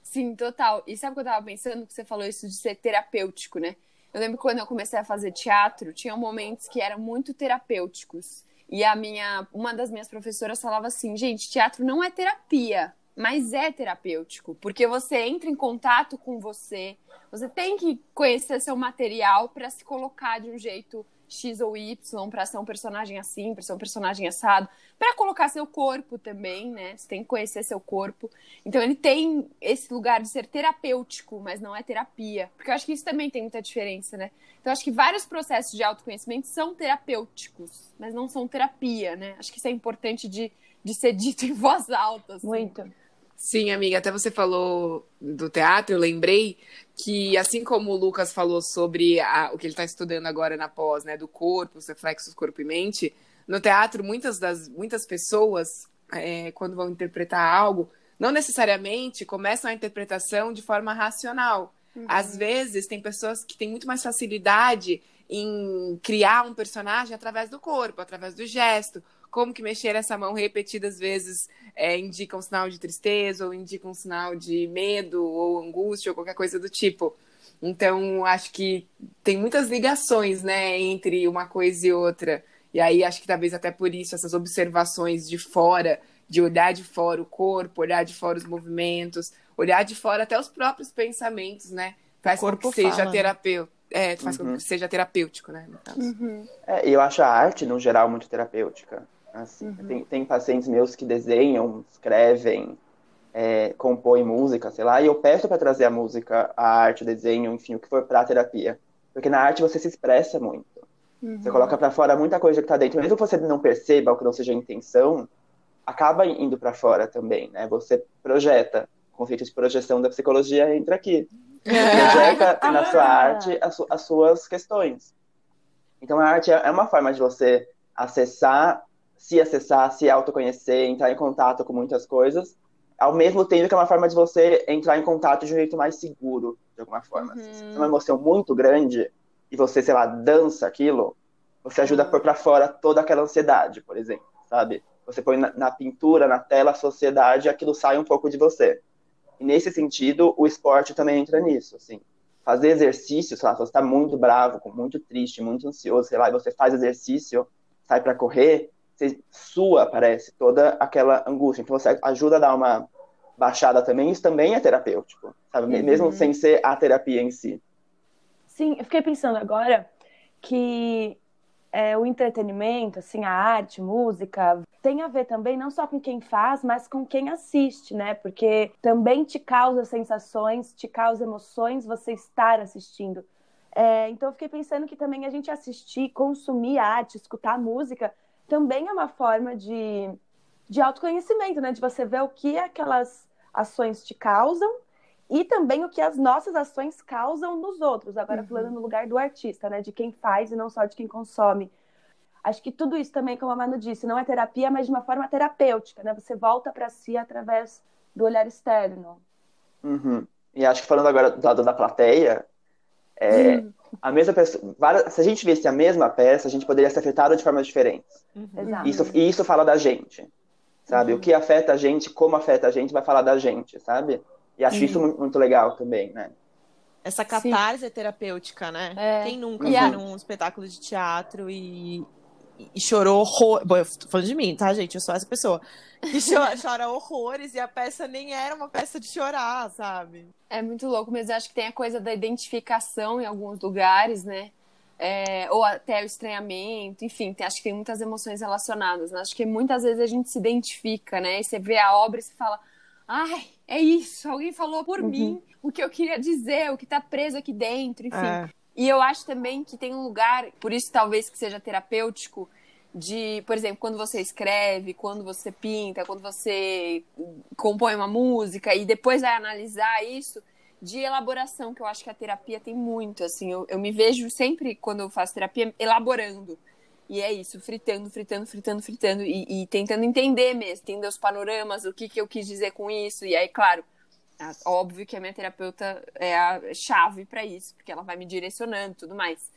Sim, total. E sabe o que eu tava pensando? Que você falou isso de ser terapêutico, né? Eu lembro que quando eu comecei a fazer teatro, tinha momentos que eram muito terapêuticos. E a minha, uma das minhas professoras falava assim, gente, teatro não é terapia, mas é terapêutico, porque você entra em contato com você, você tem que conhecer seu material para se colocar de um jeito X ou Y para ser um personagem assim, para ser um personagem assado, para colocar seu corpo também, né? Você tem que conhecer seu corpo. Então ele tem esse lugar de ser terapêutico, mas não é terapia, porque eu acho que isso também tem muita diferença, né? Então eu acho que vários processos de autoconhecimento são terapêuticos, mas não são terapia, né? Acho que isso é importante de, de ser dito em voz alta. Assim. Muito. Sim, amiga, até você falou do teatro, eu lembrei que, assim como o Lucas falou sobre a, o que ele está estudando agora na pós, né, do corpo, os reflexos corpo e mente, no teatro, muitas das muitas pessoas, é, quando vão interpretar algo, não necessariamente começam a interpretação de forma racional. Uhum. Às vezes, tem pessoas que têm muito mais facilidade em criar um personagem através do corpo, através do gesto, como que mexer essa mão repetidas vezes é, indica um sinal de tristeza, ou indica um sinal de medo, ou angústia, ou qualquer coisa do tipo. Então, acho que tem muitas ligações, né, entre uma coisa e outra. E aí, acho que talvez até por isso, essas observações de fora, de olhar de fora o corpo, olhar de fora os movimentos, olhar de fora até os próprios pensamentos, né? Faz com que seja fala, terapêutico. Né? É, faz uhum. com que seja terapêutico, né? Uhum. É, e eu acho a arte, no geral, muito terapêutica. Assim, uhum. tem, tem pacientes meus que desenham, escrevem, é, compõem música, sei lá, e eu peço para trazer a música, a arte, o desenho, enfim, o que for para terapia. Porque na arte você se expressa muito. Uhum. Você coloca para fora muita coisa que tá dentro. Mesmo que você não perceba, ou que não seja a intenção, acaba indo para fora também, né? Você projeta. O conceito de projeção da psicologia entra aqui. projeta *laughs* na sua arte as, as suas questões. Então a arte é uma forma de você acessar se acessar, se autoconhecer, entrar em contato com muitas coisas, ao mesmo tempo que é uma forma de você entrar em contato de um jeito mais seguro, de alguma forma. Uhum. Se é uma emoção muito grande e você, sei lá, dança aquilo, você ajuda uhum. a pôr pra fora toda aquela ansiedade, por exemplo, sabe? Você põe na, na pintura, na tela, a sociedade, aquilo sai um pouco de você. E nesse sentido, o esporte também entra nisso, assim. Fazer exercício, sei lá, se você está muito bravo, muito triste, muito ansioso, sei lá, e você faz exercício, sai para correr, você sua, parece, toda aquela angústia. Então você ajuda a dar uma baixada também, isso também é terapêutico, sabe? Uhum. Mesmo sem ser a terapia em si. Sim, eu fiquei pensando agora que é, o entretenimento, assim, a arte, música, tem a ver também não só com quem faz, mas com quem assiste, né? Porque também te causa sensações, te causa emoções você estar assistindo. É, então eu fiquei pensando que também a gente assistir, consumir arte, escutar música, também é uma forma de, de autoconhecimento, né? De você ver o que aquelas ações te causam e também o que as nossas ações causam nos outros. Agora uhum. falando no lugar do artista, né? De quem faz e não só de quem consome. Acho que tudo isso também, como a Manu disse, não é terapia, mas de uma forma terapêutica, né? Você volta para si através do olhar externo. Uhum. E acho que falando agora do lado da plateia, é, hum. A mesma pessoa, se a gente visse a mesma peça, a gente poderia ser afetado de formas diferentes. Uhum. Isso, e isso fala da gente, sabe? Uhum. O que afeta a gente, como afeta a gente, vai falar da gente, sabe? E acho isso muito, muito legal também, né? Essa catarse Sim. terapêutica, né? É. Quem nunca foi num espetáculo de teatro e, e chorou horror. Bom, eu tô falando de mim, tá, gente? Eu sou essa pessoa. Que chora, *laughs* chora horrores e a peça nem era uma peça de chorar, sabe? É muito louco, mas eu acho que tem a coisa da identificação em alguns lugares, né? É, ou até o estranhamento, enfim, tem, acho que tem muitas emoções relacionadas. Né? Acho que muitas vezes a gente se identifica, né? E você vê a obra e você fala, ai, é isso, alguém falou por uhum. mim o que eu queria dizer, o que tá preso aqui dentro, enfim. É. E eu acho também que tem um lugar, por isso talvez que seja terapêutico, de, por exemplo, quando você escreve, quando você pinta, quando você compõe uma música e depois vai analisar isso, de elaboração, que eu acho que a terapia tem muito, assim, eu, eu me vejo sempre, quando eu faço terapia, elaborando. E é isso, fritando, fritando, fritando, fritando e, e, tentando entender mesmo, entender os panoramas, o que, que eu quis dizer com isso. E aí, claro, óbvio que a minha terapeuta é a chave para isso, porque ela vai me direcionando e tudo mais.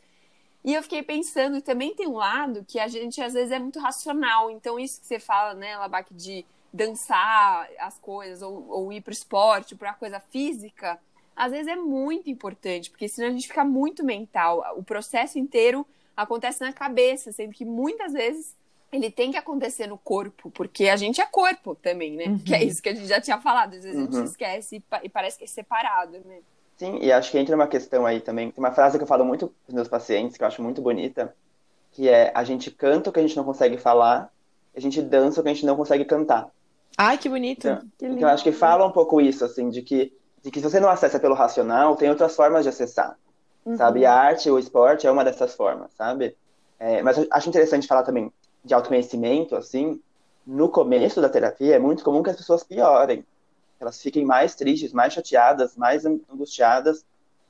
E eu fiquei pensando, também tem um lado que a gente às vezes é muito racional. Então, isso que você fala, né, Labac, de dançar as coisas, ou, ou ir pro esporte, para coisa física, às vezes é muito importante, porque senão a gente fica muito mental. O processo inteiro acontece na cabeça, sendo que muitas vezes ele tem que acontecer no corpo, porque a gente é corpo também, né? Uhum. Que é isso que a gente já tinha falado, às vezes uhum. a gente uhum. esquece e, parece que é separado, né? Sim, e acho que entra uma questão aí também. Tem uma frase que eu falo muito para os meus pacientes, que eu acho muito bonita, que é a gente canta o que a gente não consegue falar, a gente dança o que a gente não consegue cantar. Ai, que bonito. Então, que então acho que fala um pouco isso, assim, de que, de que se você não acessa pelo racional, tem outras formas de acessar uhum. sabe? A arte, o esporte é uma dessas formas, sabe? É, mas eu acho interessante falar também de autoconhecimento, assim, no começo da terapia é muito comum que as pessoas piorem. Elas fiquem mais tristes, mais chateadas, mais angustiadas,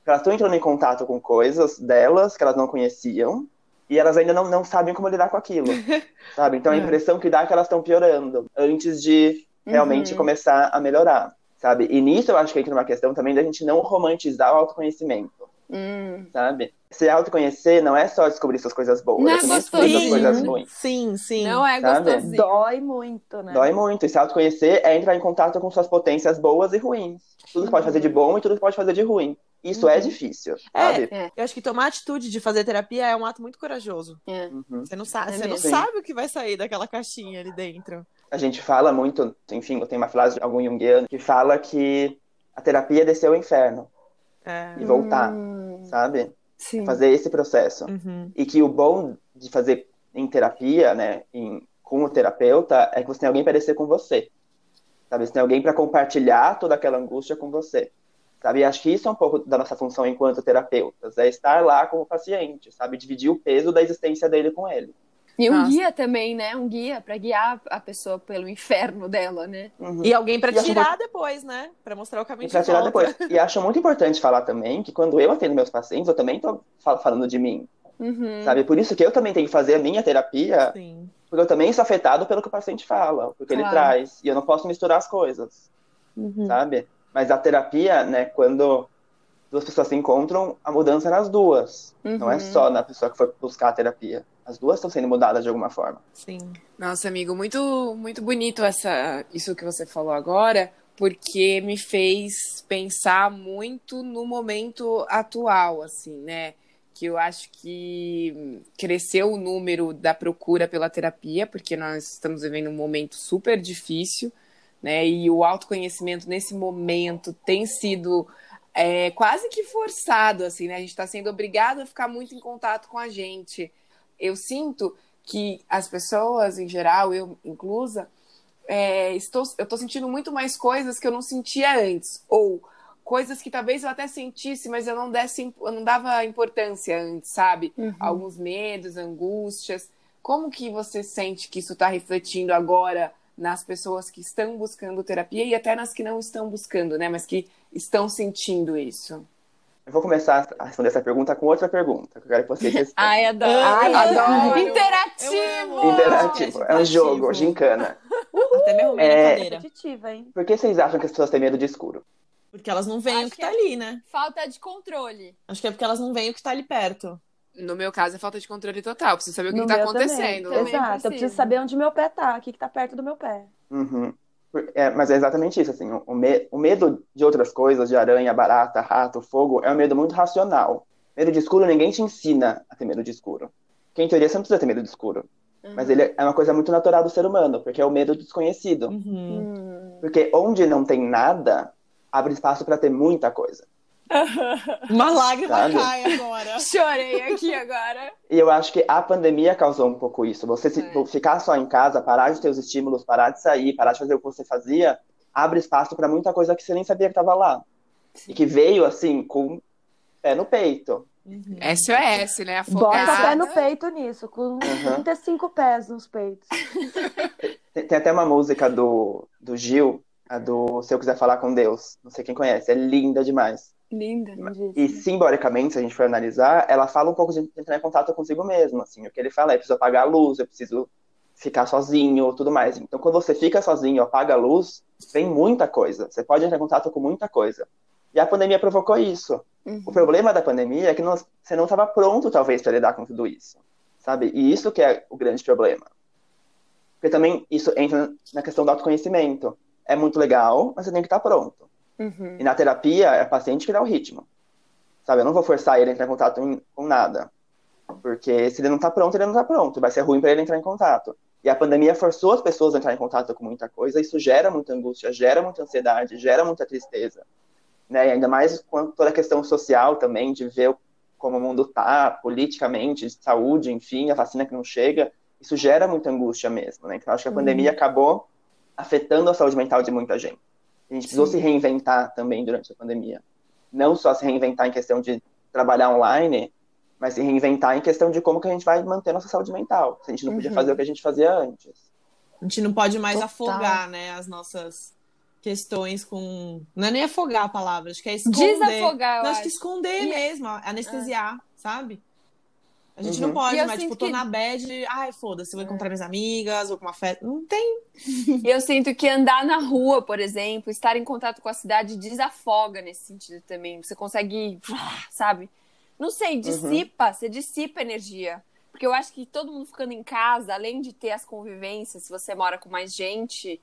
elas estão entrando em contato com coisas delas que elas não conheciam e elas ainda não, não sabem como lidar com aquilo, *laughs* sabe? Então a é. impressão que dá é que elas estão piorando antes de realmente uhum. começar a melhorar, sabe? E nisso eu acho que entra uma questão também da gente não romantizar o autoconhecimento. Hum. Sabe? Se autoconhecer não é só descobrir suas coisas boas, não é também descobrir suas coisas ruins. Sim, sim. Não é gostoso. Dói muito, né? Dói muito. E se autoconhecer é entrar em contato com suas potências boas e ruins. Tudo que pode fazer de bom e tudo que pode fazer de ruim. Isso uhum. é difícil, é, sabe? É. Eu acho que tomar atitude de fazer terapia é um ato muito corajoso. É. Uhum. Você não sabe, é você não sabe o que vai sair daquela caixinha ali dentro. A gente fala muito, enfim, tem uma frase de algum junguiano que fala que a terapia é descer ao inferno é. e voltar, hum. sabe? Sim. Fazer esse processo. Uhum. E que o bom de fazer em terapia, né, em, com o terapeuta, é que você tem alguém para descer com você. Sabe? Você tem alguém para compartilhar toda aquela angústia com você. Sabe? E acho que isso é um pouco da nossa função enquanto terapeutas, é estar lá com o paciente, sabe? Dividir o peso da existência dele com ele. E um Nossa. guia também, né? Um guia para guiar a pessoa pelo inferno dela, né? Uhum. E alguém para tirar muito... depois, né? Para mostrar o caminho pra de tirar volta. depois. E acho muito importante falar também que quando eu atendo meus pacientes, eu também tô falando de mim. Uhum. Sabe? Por isso que eu também tenho que fazer a minha terapia. Sim. Porque eu também sou afetado pelo que o paciente fala, porque claro. ele traz. E eu não posso misturar as coisas. Uhum. Sabe? Mas a terapia, né, quando duas pessoas se encontram, a mudança é nas duas. Não é uhum. só na pessoa que foi buscar a terapia. As duas estão sendo mudadas de alguma forma. Sim. Nossa, amigo, muito muito bonito essa isso que você falou agora, porque me fez pensar muito no momento atual, assim, né? Que eu acho que cresceu o número da procura pela terapia, porque nós estamos vivendo um momento super difícil, né? E o autoconhecimento nesse momento tem sido é, quase que forçado, assim, né? A gente está sendo obrigado a ficar muito em contato com a gente. Eu sinto que as pessoas, em geral, eu inclusa, é, estou, eu estou sentindo muito mais coisas que eu não sentia antes. Ou coisas que talvez eu até sentisse, mas eu não, desse, eu não dava importância antes, sabe? Uhum. Alguns medos, angústias. Como que você sente que isso está refletindo agora nas pessoas que estão buscando terapia e até nas que não estão buscando, né? Mas que estão sentindo isso? Eu vou começar a responder essa pergunta com outra pergunta. Que eu quero que vocês *laughs* respondam. Ai, adoro. Ai, adoro. Interativo. Interativo. É um jogo, gincana. Até me arrumei é... cadeira. Por que vocês acham que as pessoas têm medo de escuro? Porque elas não veem Acho o que, que tá é ali, né? Falta de controle. Acho que é porque elas não veem o que tá ali perto. No meu caso, é falta de controle total. Preciso saber o que, que tá acontecendo. Também. Exato, eu preciso saber onde meu pé tá, o que, que tá perto do meu pé. Uhum. É, mas é exatamente isso, assim, o, me o, medo de outras coisas, de aranha, barata, rato, fogo, é um medo muito racional. Medo de escuro, ninguém te ensina a ter medo de escuro. Porque, em teoria, você não precisa ter medo de escuro. Uhum. Mas ele é uma coisa muito natural do ser humano, porque é o medo do desconhecido. Uhum. Porque onde não tem nada, abre espaço para ter muita coisa. *laughs* Uma lágrima Sabe? cai agora. *laughs* Chorei aqui agora. E eu acho que a pandemia causou um pouco isso. Você se, é. ficar só em casa, parar de ter os estímulos, parar de sair, parar de fazer o que você fazia, abre espaço para muita coisa que você nem sabia que estava lá. Sim. E que veio assim, com pé no peito. Uhum. SOS, né? Afogada. Bota pé no peito nisso, com uhum. 35 pés nos peitos. *laughs* Tem, tem, até uma música do, do Gil, a do Se Eu Quiser Falar com Deus. Não sei quem conhece, é linda demais. Linda. E simbolicamente, se a gente for analisar, ela fala um pouco de entrar em contato consigo mesmo. Assim, o que ele fala é: preciso apagar a luz, eu preciso ficar sozinho, tudo mais. Então, quando você fica sozinho, apaga a luz, vem muita coisa. Você pode entrar em contato com muita coisa. E a pandemia provocou isso. Uhum. O problema da pandemia é que nós, você não estava pronto, talvez, para lidar com tudo isso. Sabe? E isso que é o grande problema. Porque também isso entra na questão do autoconhecimento. É muito legal, mas você tem que estar pronto. Uhum. E na terapia, é o paciente que dá o ritmo. Sabe? Eu não vou forçar ele a entrar em contato com nada. Porque se ele não tá pronto, ele não tá pronto. Vai ser ruim para ele entrar em contato. E a pandemia forçou as pessoas a entrar em contato com muita coisa. Isso gera muita angústia, gera muita ansiedade, gera muita tristeza. Né? E ainda mais com toda a questão social também, de ver como o mundo tá, politicamente, de saúde, enfim, a vacina que não chega. Isso gera muita angústia mesmo. Né? Então, acho que a uhum. pandemia acabou afetando a saúde mental de muita gente. A gente precisou Sim. se reinventar também durante a pandemia. Não só se reinventar em questão de trabalhar online, mas se reinventar em questão de como que a gente vai manter nossa saúde mental. Se a gente não podia uhum. fazer o que a gente fazia antes. A gente não pode mais Total. afogar, né, as nossas questões com. Não é nem afogar a palavra, acho que é esconder. Desafogar, eu não, acho que esconder e... mesmo, anestesiar, é. sabe? A gente uhum. não pode, mas, tipo, tô que... na bad, ai, foda-se, vou encontrar minhas amigas, vou com uma festa. Não tem. *laughs* Eu sinto que andar na rua, por exemplo, estar em contato com a cidade desafoga nesse sentido também. Você consegue, sabe? Não sei, uhum. dissipa, uhum. você dissipa energia. Porque eu acho que todo mundo ficando em casa, além de ter as convivências, se você mora com mais gente,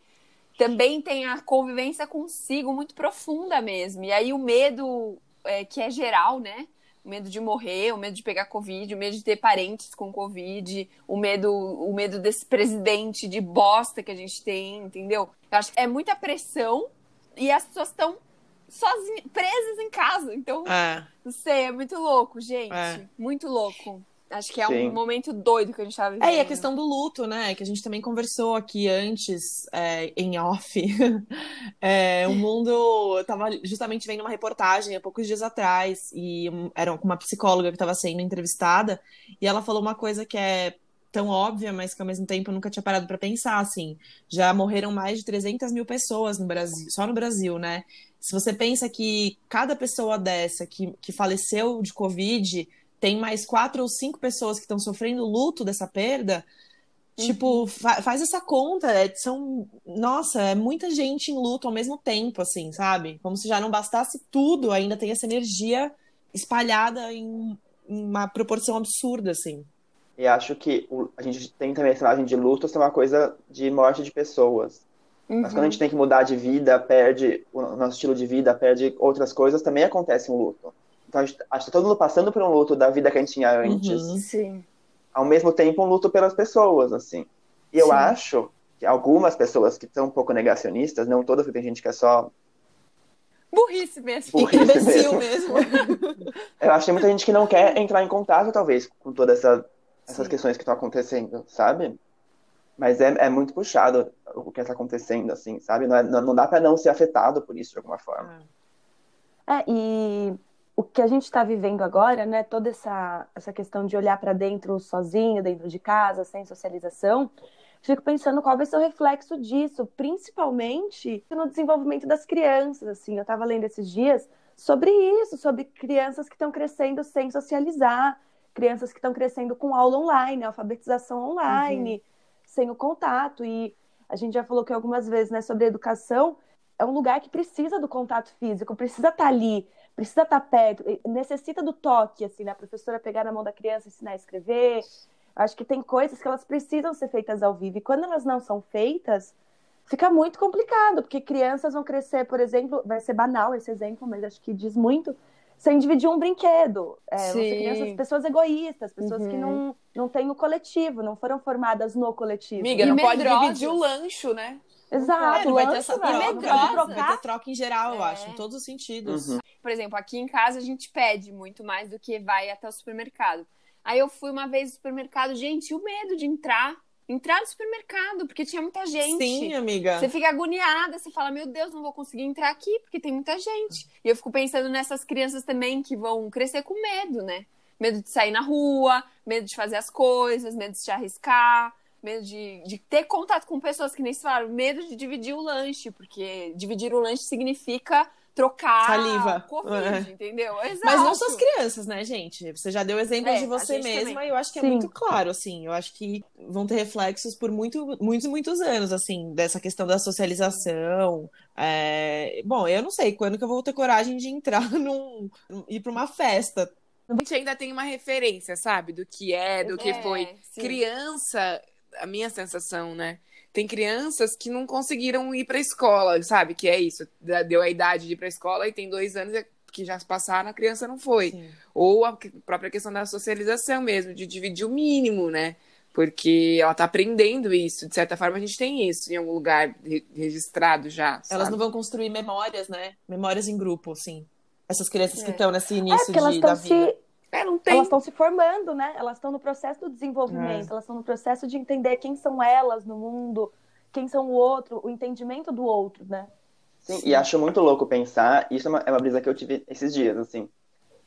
também tem a convivência consigo muito profunda mesmo. E aí o medo, é, que é geral, né? O medo de morrer, o medo de pegar Covid, o medo de ter parentes com Covid, o medo, o medo desse presidente de bosta que a gente tem, entendeu? Eu acho que é muita pressão e as pessoas estão sozinhas, presas em casa. Então, é. não sei, é muito louco, gente. É. Muito louco. Acho que é Sim. um momento doido que a gente tá vivendo. É, e a questão do luto, né? Que a gente também conversou aqui antes, é, em off. *laughs* é, o mundo. Eu tava justamente vendo uma reportagem há poucos dias atrás, e era com uma psicóloga que estava sendo entrevistada, e ela falou uma coisa que é tão óbvia, mas que ao mesmo tempo eu nunca tinha parado para pensar, assim. Já morreram mais de 300 mil pessoas no Brasil, só no Brasil, né? Se você pensa que cada pessoa dessa que, que faleceu de Covid tem mais quatro ou cinco pessoas que estão sofrendo luto dessa perda, tipo, uhum. Tipo, fa faz essa conta. É, são, nossa, é muita gente em luto ao mesmo tempo, assim, sabe? Como se já não bastasse tudo, ainda tem essa energia espalhada em, uma proporção absurda, assim. E acho que o, a gente tem também essa imagem de luto ser uma coisa de morte de pessoas. Mas quando a gente tem que mudar de vida, perde o nosso estilo de vida, perde outras coisas, também acontece um luto. Então a gente, acho que tá todo mundo passando por um luto da vida que a gente tinha antes. Uhum. Sim. Ao mesmo tempo, um luto pelas pessoas, assim. E eu Sim. acho que algumas pessoas que estão um pouco negacionistas, não todas, porque tem gente que é só Burrice mesmo. Burrice *laughs* Imbecil mesmo. mesmo. *laughs* Eu acho que tem muita gente que não quer entrar em contato, talvez, com todas essa, essas Sim. questões que estão acontecendo, sabe? Mas é, é muito puxado o que está acontecendo, assim, sabe? Não, é- não, não dá pra não ser afetado por isso de alguma forma. É, e o que a gente está vivendo agora, né? Toda essa, essa questão de olhar para dentro sozinho, dentro de casa, sem socialização, fico pensando qual vai ser o reflexo disso, principalmente no desenvolvimento das crianças. Assim, eu estava lendo esses dias sobre isso, sobre crianças que estão crescendo sem socializar, crianças que estão crescendo com aula online, alfabetização online, sem o contato. E a gente já falou que algumas vezes, né, sobre educação, é um lugar que precisa do contato físico, precisa estar ali, precisa estar perto, e necessita do toque, assim, né? A professora pegar na mão da criança, ensinar a escrever. Acho que tem coisas que elas precisam ser feitas ao vivo. E quando elas não são feitas, fica muito complicado, porque crianças vão crescer, por exemplo, vai ser banal esse exemplo, mas acho que diz muito, sem dividir um brinquedo. É, vão ser Sim. crianças, pessoas egoístas, pessoas que Uhum. não, não têm o coletivo, não foram formadas no coletivo. Amiga, E não pode medrosas. dividir o lancho, né? Exato, É, vai ter essa troca, medrosa. Vai ter troca em geral, eu É. acho, em todos os sentidos. Uhum. Por exemplo, aqui em casa a gente pede muito mais do que vai até o supermercado. Aí eu fui uma vez no supermercado, gente, e o medo de entrar, entrar no supermercado, porque tinha muita gente. Sim, amiga. Você fica agoniada, você fala, meu Deus, não vou conseguir entrar aqui porque tem muita gente. E eu fico pensando nessas crianças também que vão crescer com medo, né? Medo de sair na rua, medo de fazer as coisas, medo de se arriscar, medo de, de ter contato com pessoas que nem se falaram, medo de dividir o lanche, porque dividir o lanche significa trocar Saliva. Covid, É. entendeu? Exato. Mas não só as crianças, né, gente? Você já deu exemplo É, de você mesma também. e eu acho que é Sim. muito claro, assim. Eu acho que vão ter reflexos por muito, muitos, muitos anos, assim, dessa questão da socialização. É, Bom, eu não sei quando que eu vou ter coragem de entrar *laughs* num. ir pra uma festa. A gente ainda tem uma referência, sabe? Do que é, do que É, foi. sim. Criança, a minha sensação, né? Tem crianças que não conseguiram ir pra escola, sabe? Que é isso. Da- Deu a idade de ir pra escola e tem dois anos que já se passaram, a criança não foi. Sim. Ou a que- própria questão da socialização mesmo, de dividir o mínimo, né? Porque ela tá aprendendo isso. De certa forma, a gente tem isso em algum lugar re- registrado já. Elas sabe? não vão construir memórias, né? Memórias em grupo, assim. Essas crianças que É. estão nesse É, início elas de, da estão vida. se, É, não tem. elas estão se formando, né? Elas estão no processo do desenvolvimento, elas estão no processo de entender quem são elas no mundo, quem são o outro, o entendimento do outro, né? Sim, e acho muito louco pensar, isso é uma, é uma brisa que eu tive esses dias, assim.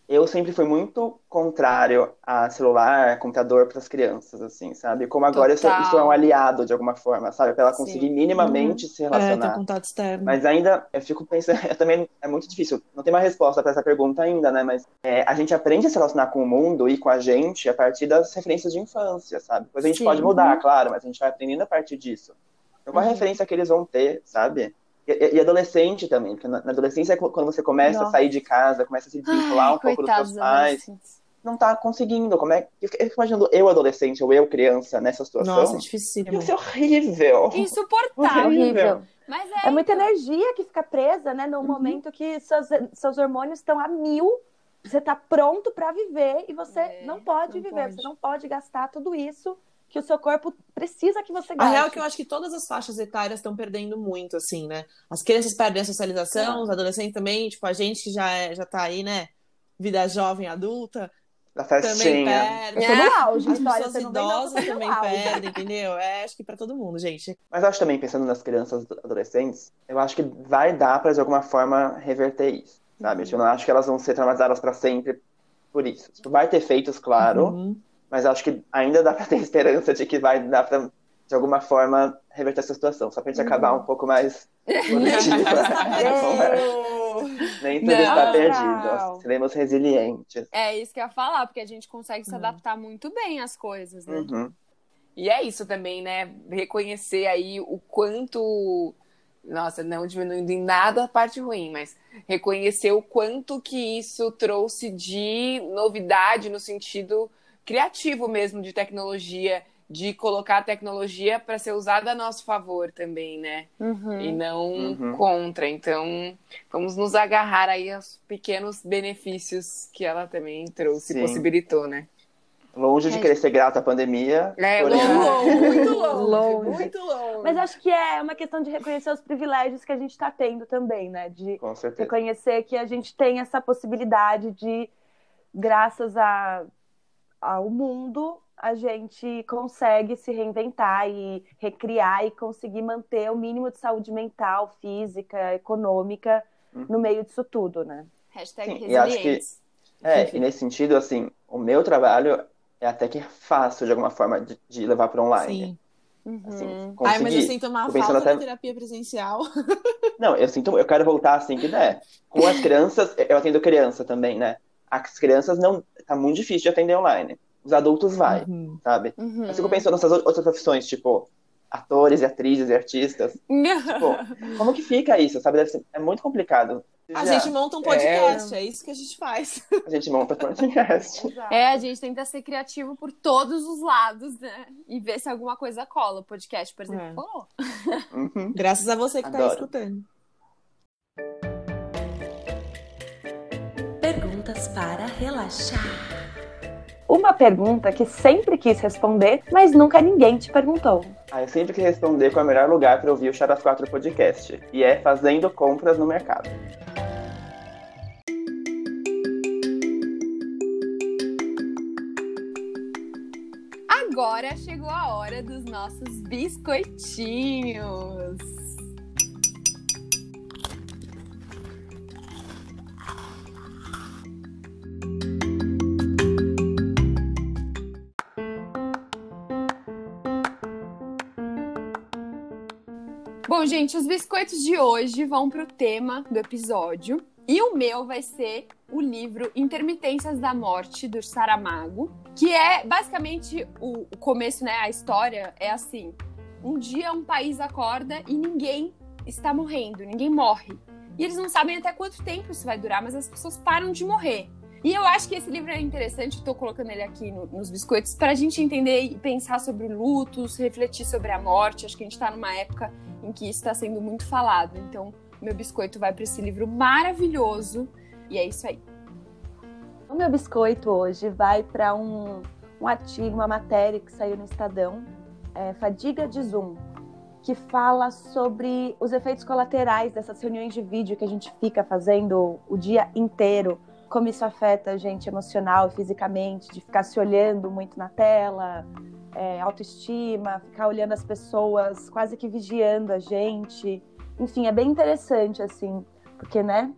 Eu sempre fui muito contrário a celular, computador para as crianças, assim, sabe? Como agora isso, isso é um aliado de alguma forma, sabe? Para ela Sim. conseguir minimamente se É, ter relacionar. contato externo. Mas ainda, eu fico pensando, *laughs* eu também é muito difícil, não tem uma resposta para essa pergunta ainda, né? Mas é, a gente aprende a se relacionar com o mundo e com a gente a partir das referências de infância, sabe? Depois a gente Sim. pode mudar, claro, mas a gente vai aprendendo a partir disso. Então, qual a Uhum. referência que eles vão ter, sabe? E, e- adolescente também, porque na, na adolescência é quando você começa a Nossa. sair de casa, começa a se desvincular Ai, um pouco dos seus pais, não tá conseguindo. Como é, eu fico eu fico imaginando eu adolescente ou eu criança nessa situação. Nossa, é difícil. Deve ser horrível. Insuportável. Horrível. Mas é, É muita energia que fica presa, né? No momento que seus, seus hormônios estão a mil, você tá pronto para viver e você É, não pode não viver, pode. você não pode gastar tudo isso que o seu corpo precisa que você A gaste. real é que eu acho que todas as faixas etárias estão perdendo muito, assim, né? As crianças perdem a socialização, os adolescentes também, tipo, a gente que já, é, já tá aí, né? Vida jovem, adulta, Da também festinha. perde. Eu tô no auge, As pessoas não não, idosas tá no também perdem, entendeu? É, acho que pra todo mundo, gente. Mas eu acho também, pensando nas crianças adolescentes, eu acho que vai dar pra, de alguma forma, reverter isso, sabe? Tipo, Eu não acho que elas vão ser traumatizadas pra sempre por isso. Tipo, vai ter efeitos, claro, Uhum. Mas acho que ainda dá pra ter *laughs* esperança de que vai dar pra, de alguma forma, reverter essa situação. Só pra gente acabar um pouco mais *laughs* positiva. *laughs* Nem tudo Não. está perdido. Seremos resilientes. é isso que eu ia falar, porque a gente consegue se Hum. adaptar muito bem às coisas, né? Uhum. E é isso também, né? Reconhecer aí o quanto. Nossa, não diminuindo em nada a parte ruim, mas reconhecer o quanto que isso trouxe de novidade no sentido criativo mesmo de tecnologia de colocar a tecnologia para ser usada a nosso favor também, né? Uhum. E não Uhum. contra. Então, vamos nos agarrar aí aos pequenos benefícios que ela também trouxe e Sim. possibilitou, né? Longe de É. querer ser grata à pandemia. É, porém- longe. *laughs* muito longe, Longe. muito longe. Mas acho que é uma questão de reconhecer os privilégios que a gente está tendo também, né? De reconhecer que a gente tem essa possibilidade de, graças a, ao mundo, a gente consegue se reinventar e recriar e conseguir manter o mínimo de saúde mental, física, econômica Uhum. no meio disso tudo, né? Hashtag Sim, e acho que-. É, e nesse sentido, assim, o meu trabalho é até que fácil, de alguma forma, de, de levar para online. Sim. Assim, Uhum. conseguir. Ai, mas eu sinto uma falta até- da terapia presencial. *laughs* Não, eu sinto, eu quero voltar assim que der. Com as crianças, eu atendo criança também, né? As crianças não, tá muito difícil de atender online. Os adultos vai, Uhum. sabe? Uhum. Eu fico pensando nessas outras profissões, tipo, atores e atrizes e artistas. *laughs* Tipo, como que fica isso, sabe? Deve ser, é muito complicado. A Já, gente monta um podcast, é, isso que a gente faz. *laughs* a gente monta podcast. É, a gente tenta ser criativo por todos os lados, né? E ver se alguma coisa cola. O podcast, por exemplo, É. colou. Uhum. Graças a você que tá Adoro. escutando. Perguntas para relaxar. Uma pergunta que sempre quis responder, mas nunca ninguém te perguntou. Ah, eu sempre quis responder qual é o melhor lugar para ouvir o Chá das Quatro podcast. E é fazendo compras no mercado. Agora chegou a hora dos nossos biscoitinhos. Gente, os biscoitos de hoje vão para o tema do episódio. E o meu vai ser o livro Intermitências da Morte, do Saramago, que é basicamente o, o começo, né? A história é assim: um dia um país acorda e ninguém está morrendo, ninguém morre. E eles não sabem até quanto tempo isso vai durar, mas as pessoas param de morrer. E eu acho que esse livro é interessante, estou colocando ele aqui no- nos biscoitos, para a gente entender e pensar sobre lutos, refletir sobre a morte. Acho que a gente está numa época em que isso está sendo muito falado. Então, meu biscoito vai para esse livro maravilhoso. E é isso aí. O meu biscoito hoje vai para um, um artigo, uma matéria que saiu no Estadão, é, Fadiga de Zoom, que fala sobre os efeitos colaterais dessas reuniões de vídeo que a gente fica fazendo o dia inteiro, como isso afeta a gente emocional e fisicamente, de ficar se olhando muito na tela, é, autoestima, ficar olhando as pessoas, quase que vigiando a gente. Enfim, é bem interessante, assim, porque, né?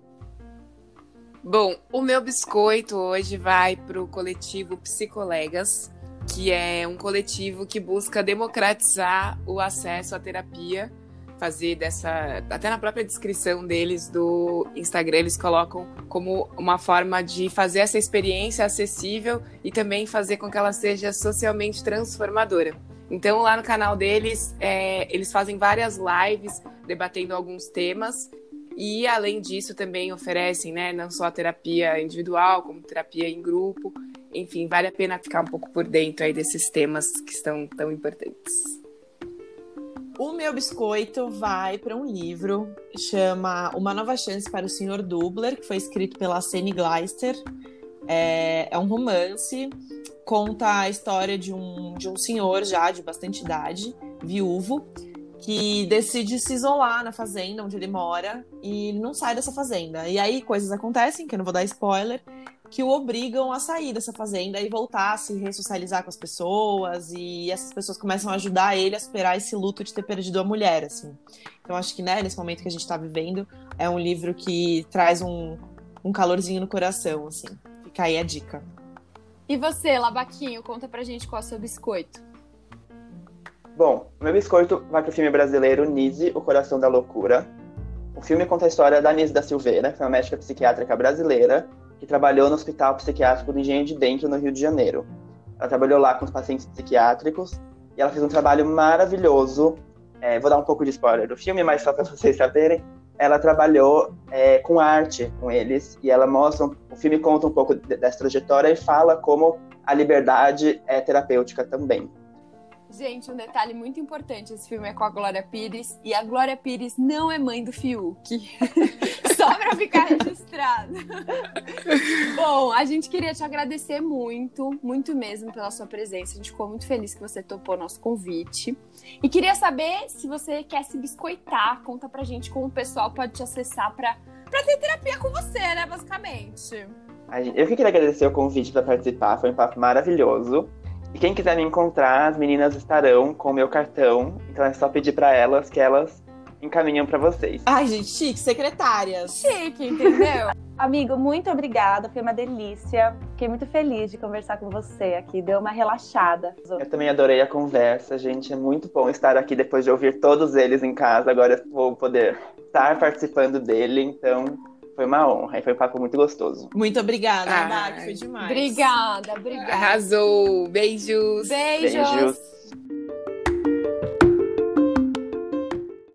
Bom, o meu biscoito hoje vai para o coletivo Psicolegas, que é um coletivo que busca democratizar o acesso à terapia, fazer dessa. Até na própria descrição deles do Instagram, eles colocam como uma forma de fazer essa experiência acessível e também fazer com que ela seja socialmente transformadora. Então, lá no canal deles, é, eles fazem várias lives debatendo alguns temas e, além disso, também oferecem, né, não só terapia individual, como terapia em grupo. Enfim, vale a pena ficar um pouco por dentro aí desses temas que estão tão importantes. O meu biscoito vai para um livro, chama Uma Nova Chance para o Sr. Dubler, que foi escrito pela Sene Gleister. É, é um romance, conta a história de um, de um senhor já de bastante idade, viúvo, que decide se isolar na fazenda onde ele mora e não sai dessa fazenda. E aí coisas acontecem, que eu não vou dar spoiler, que o obrigam a sair dessa fazenda e voltar a se ressocializar com as pessoas e essas pessoas começam a ajudar ele a superar esse luto de ter perdido a mulher, assim. Então acho que, né, nesse momento que a gente tá vivendo, é um livro que traz um, um calorzinho no coração, assim. Fica aí a dica. E você, Labaquinho, conta pra gente qual é o seu biscoito. Bom, o meu biscoito vai pro filme brasileiro Nise, O Coração da Loucura. O filme conta a história da Nise da Silveira, que é uma médica psiquiátrica brasileira que trabalhou no Hospital Psiquiátrico do Engenho de Dentro, no Rio de Janeiro. Ela trabalhou lá com os pacientes psiquiátricos e ela fez um trabalho maravilhoso. É, vou dar um pouco de spoiler do filme, mas só para vocês saberem. Ela trabalhou é, com arte com eles e ela mostra, o filme conta um pouco de- dessa trajetória e fala como a liberdade é terapêutica também. Gente, um detalhe muito importante: esse filme é com a Glória Pires e a Glória Pires não é mãe do Fiuk. *laughs* Só pra ficar registrado. *laughs* Bom, a gente queria te agradecer muito, muito mesmo pela sua presença. A gente ficou muito feliz que você topou nosso convite. E queria saber se você quer se biscoitar. Conta pra gente como o pessoal pode te acessar pra, pra ter terapia com você, né? Basicamente. Eu que queria agradecer o convite para participar, foi um papo maravilhoso. E quem quiser me encontrar, as meninas estarão com o meu cartão, então é só pedir para elas que elas encaminham para vocês. Ai, gente, chique, secretárias. Chique, entendeu? *laughs* Amigo, muito obrigada, foi uma delícia. Fiquei muito feliz de conversar com você aqui, deu uma relaxada. Eu também adorei a conversa, gente. É muito bom estar aqui depois de ouvir todos eles em casa. Agora eu vou poder estar participando dele, então foi uma honra e foi um papo muito gostoso. Muito obrigada, ah, foi demais. Obrigada, obrigada. Arrasou. Beijos. Beijos. Beijos.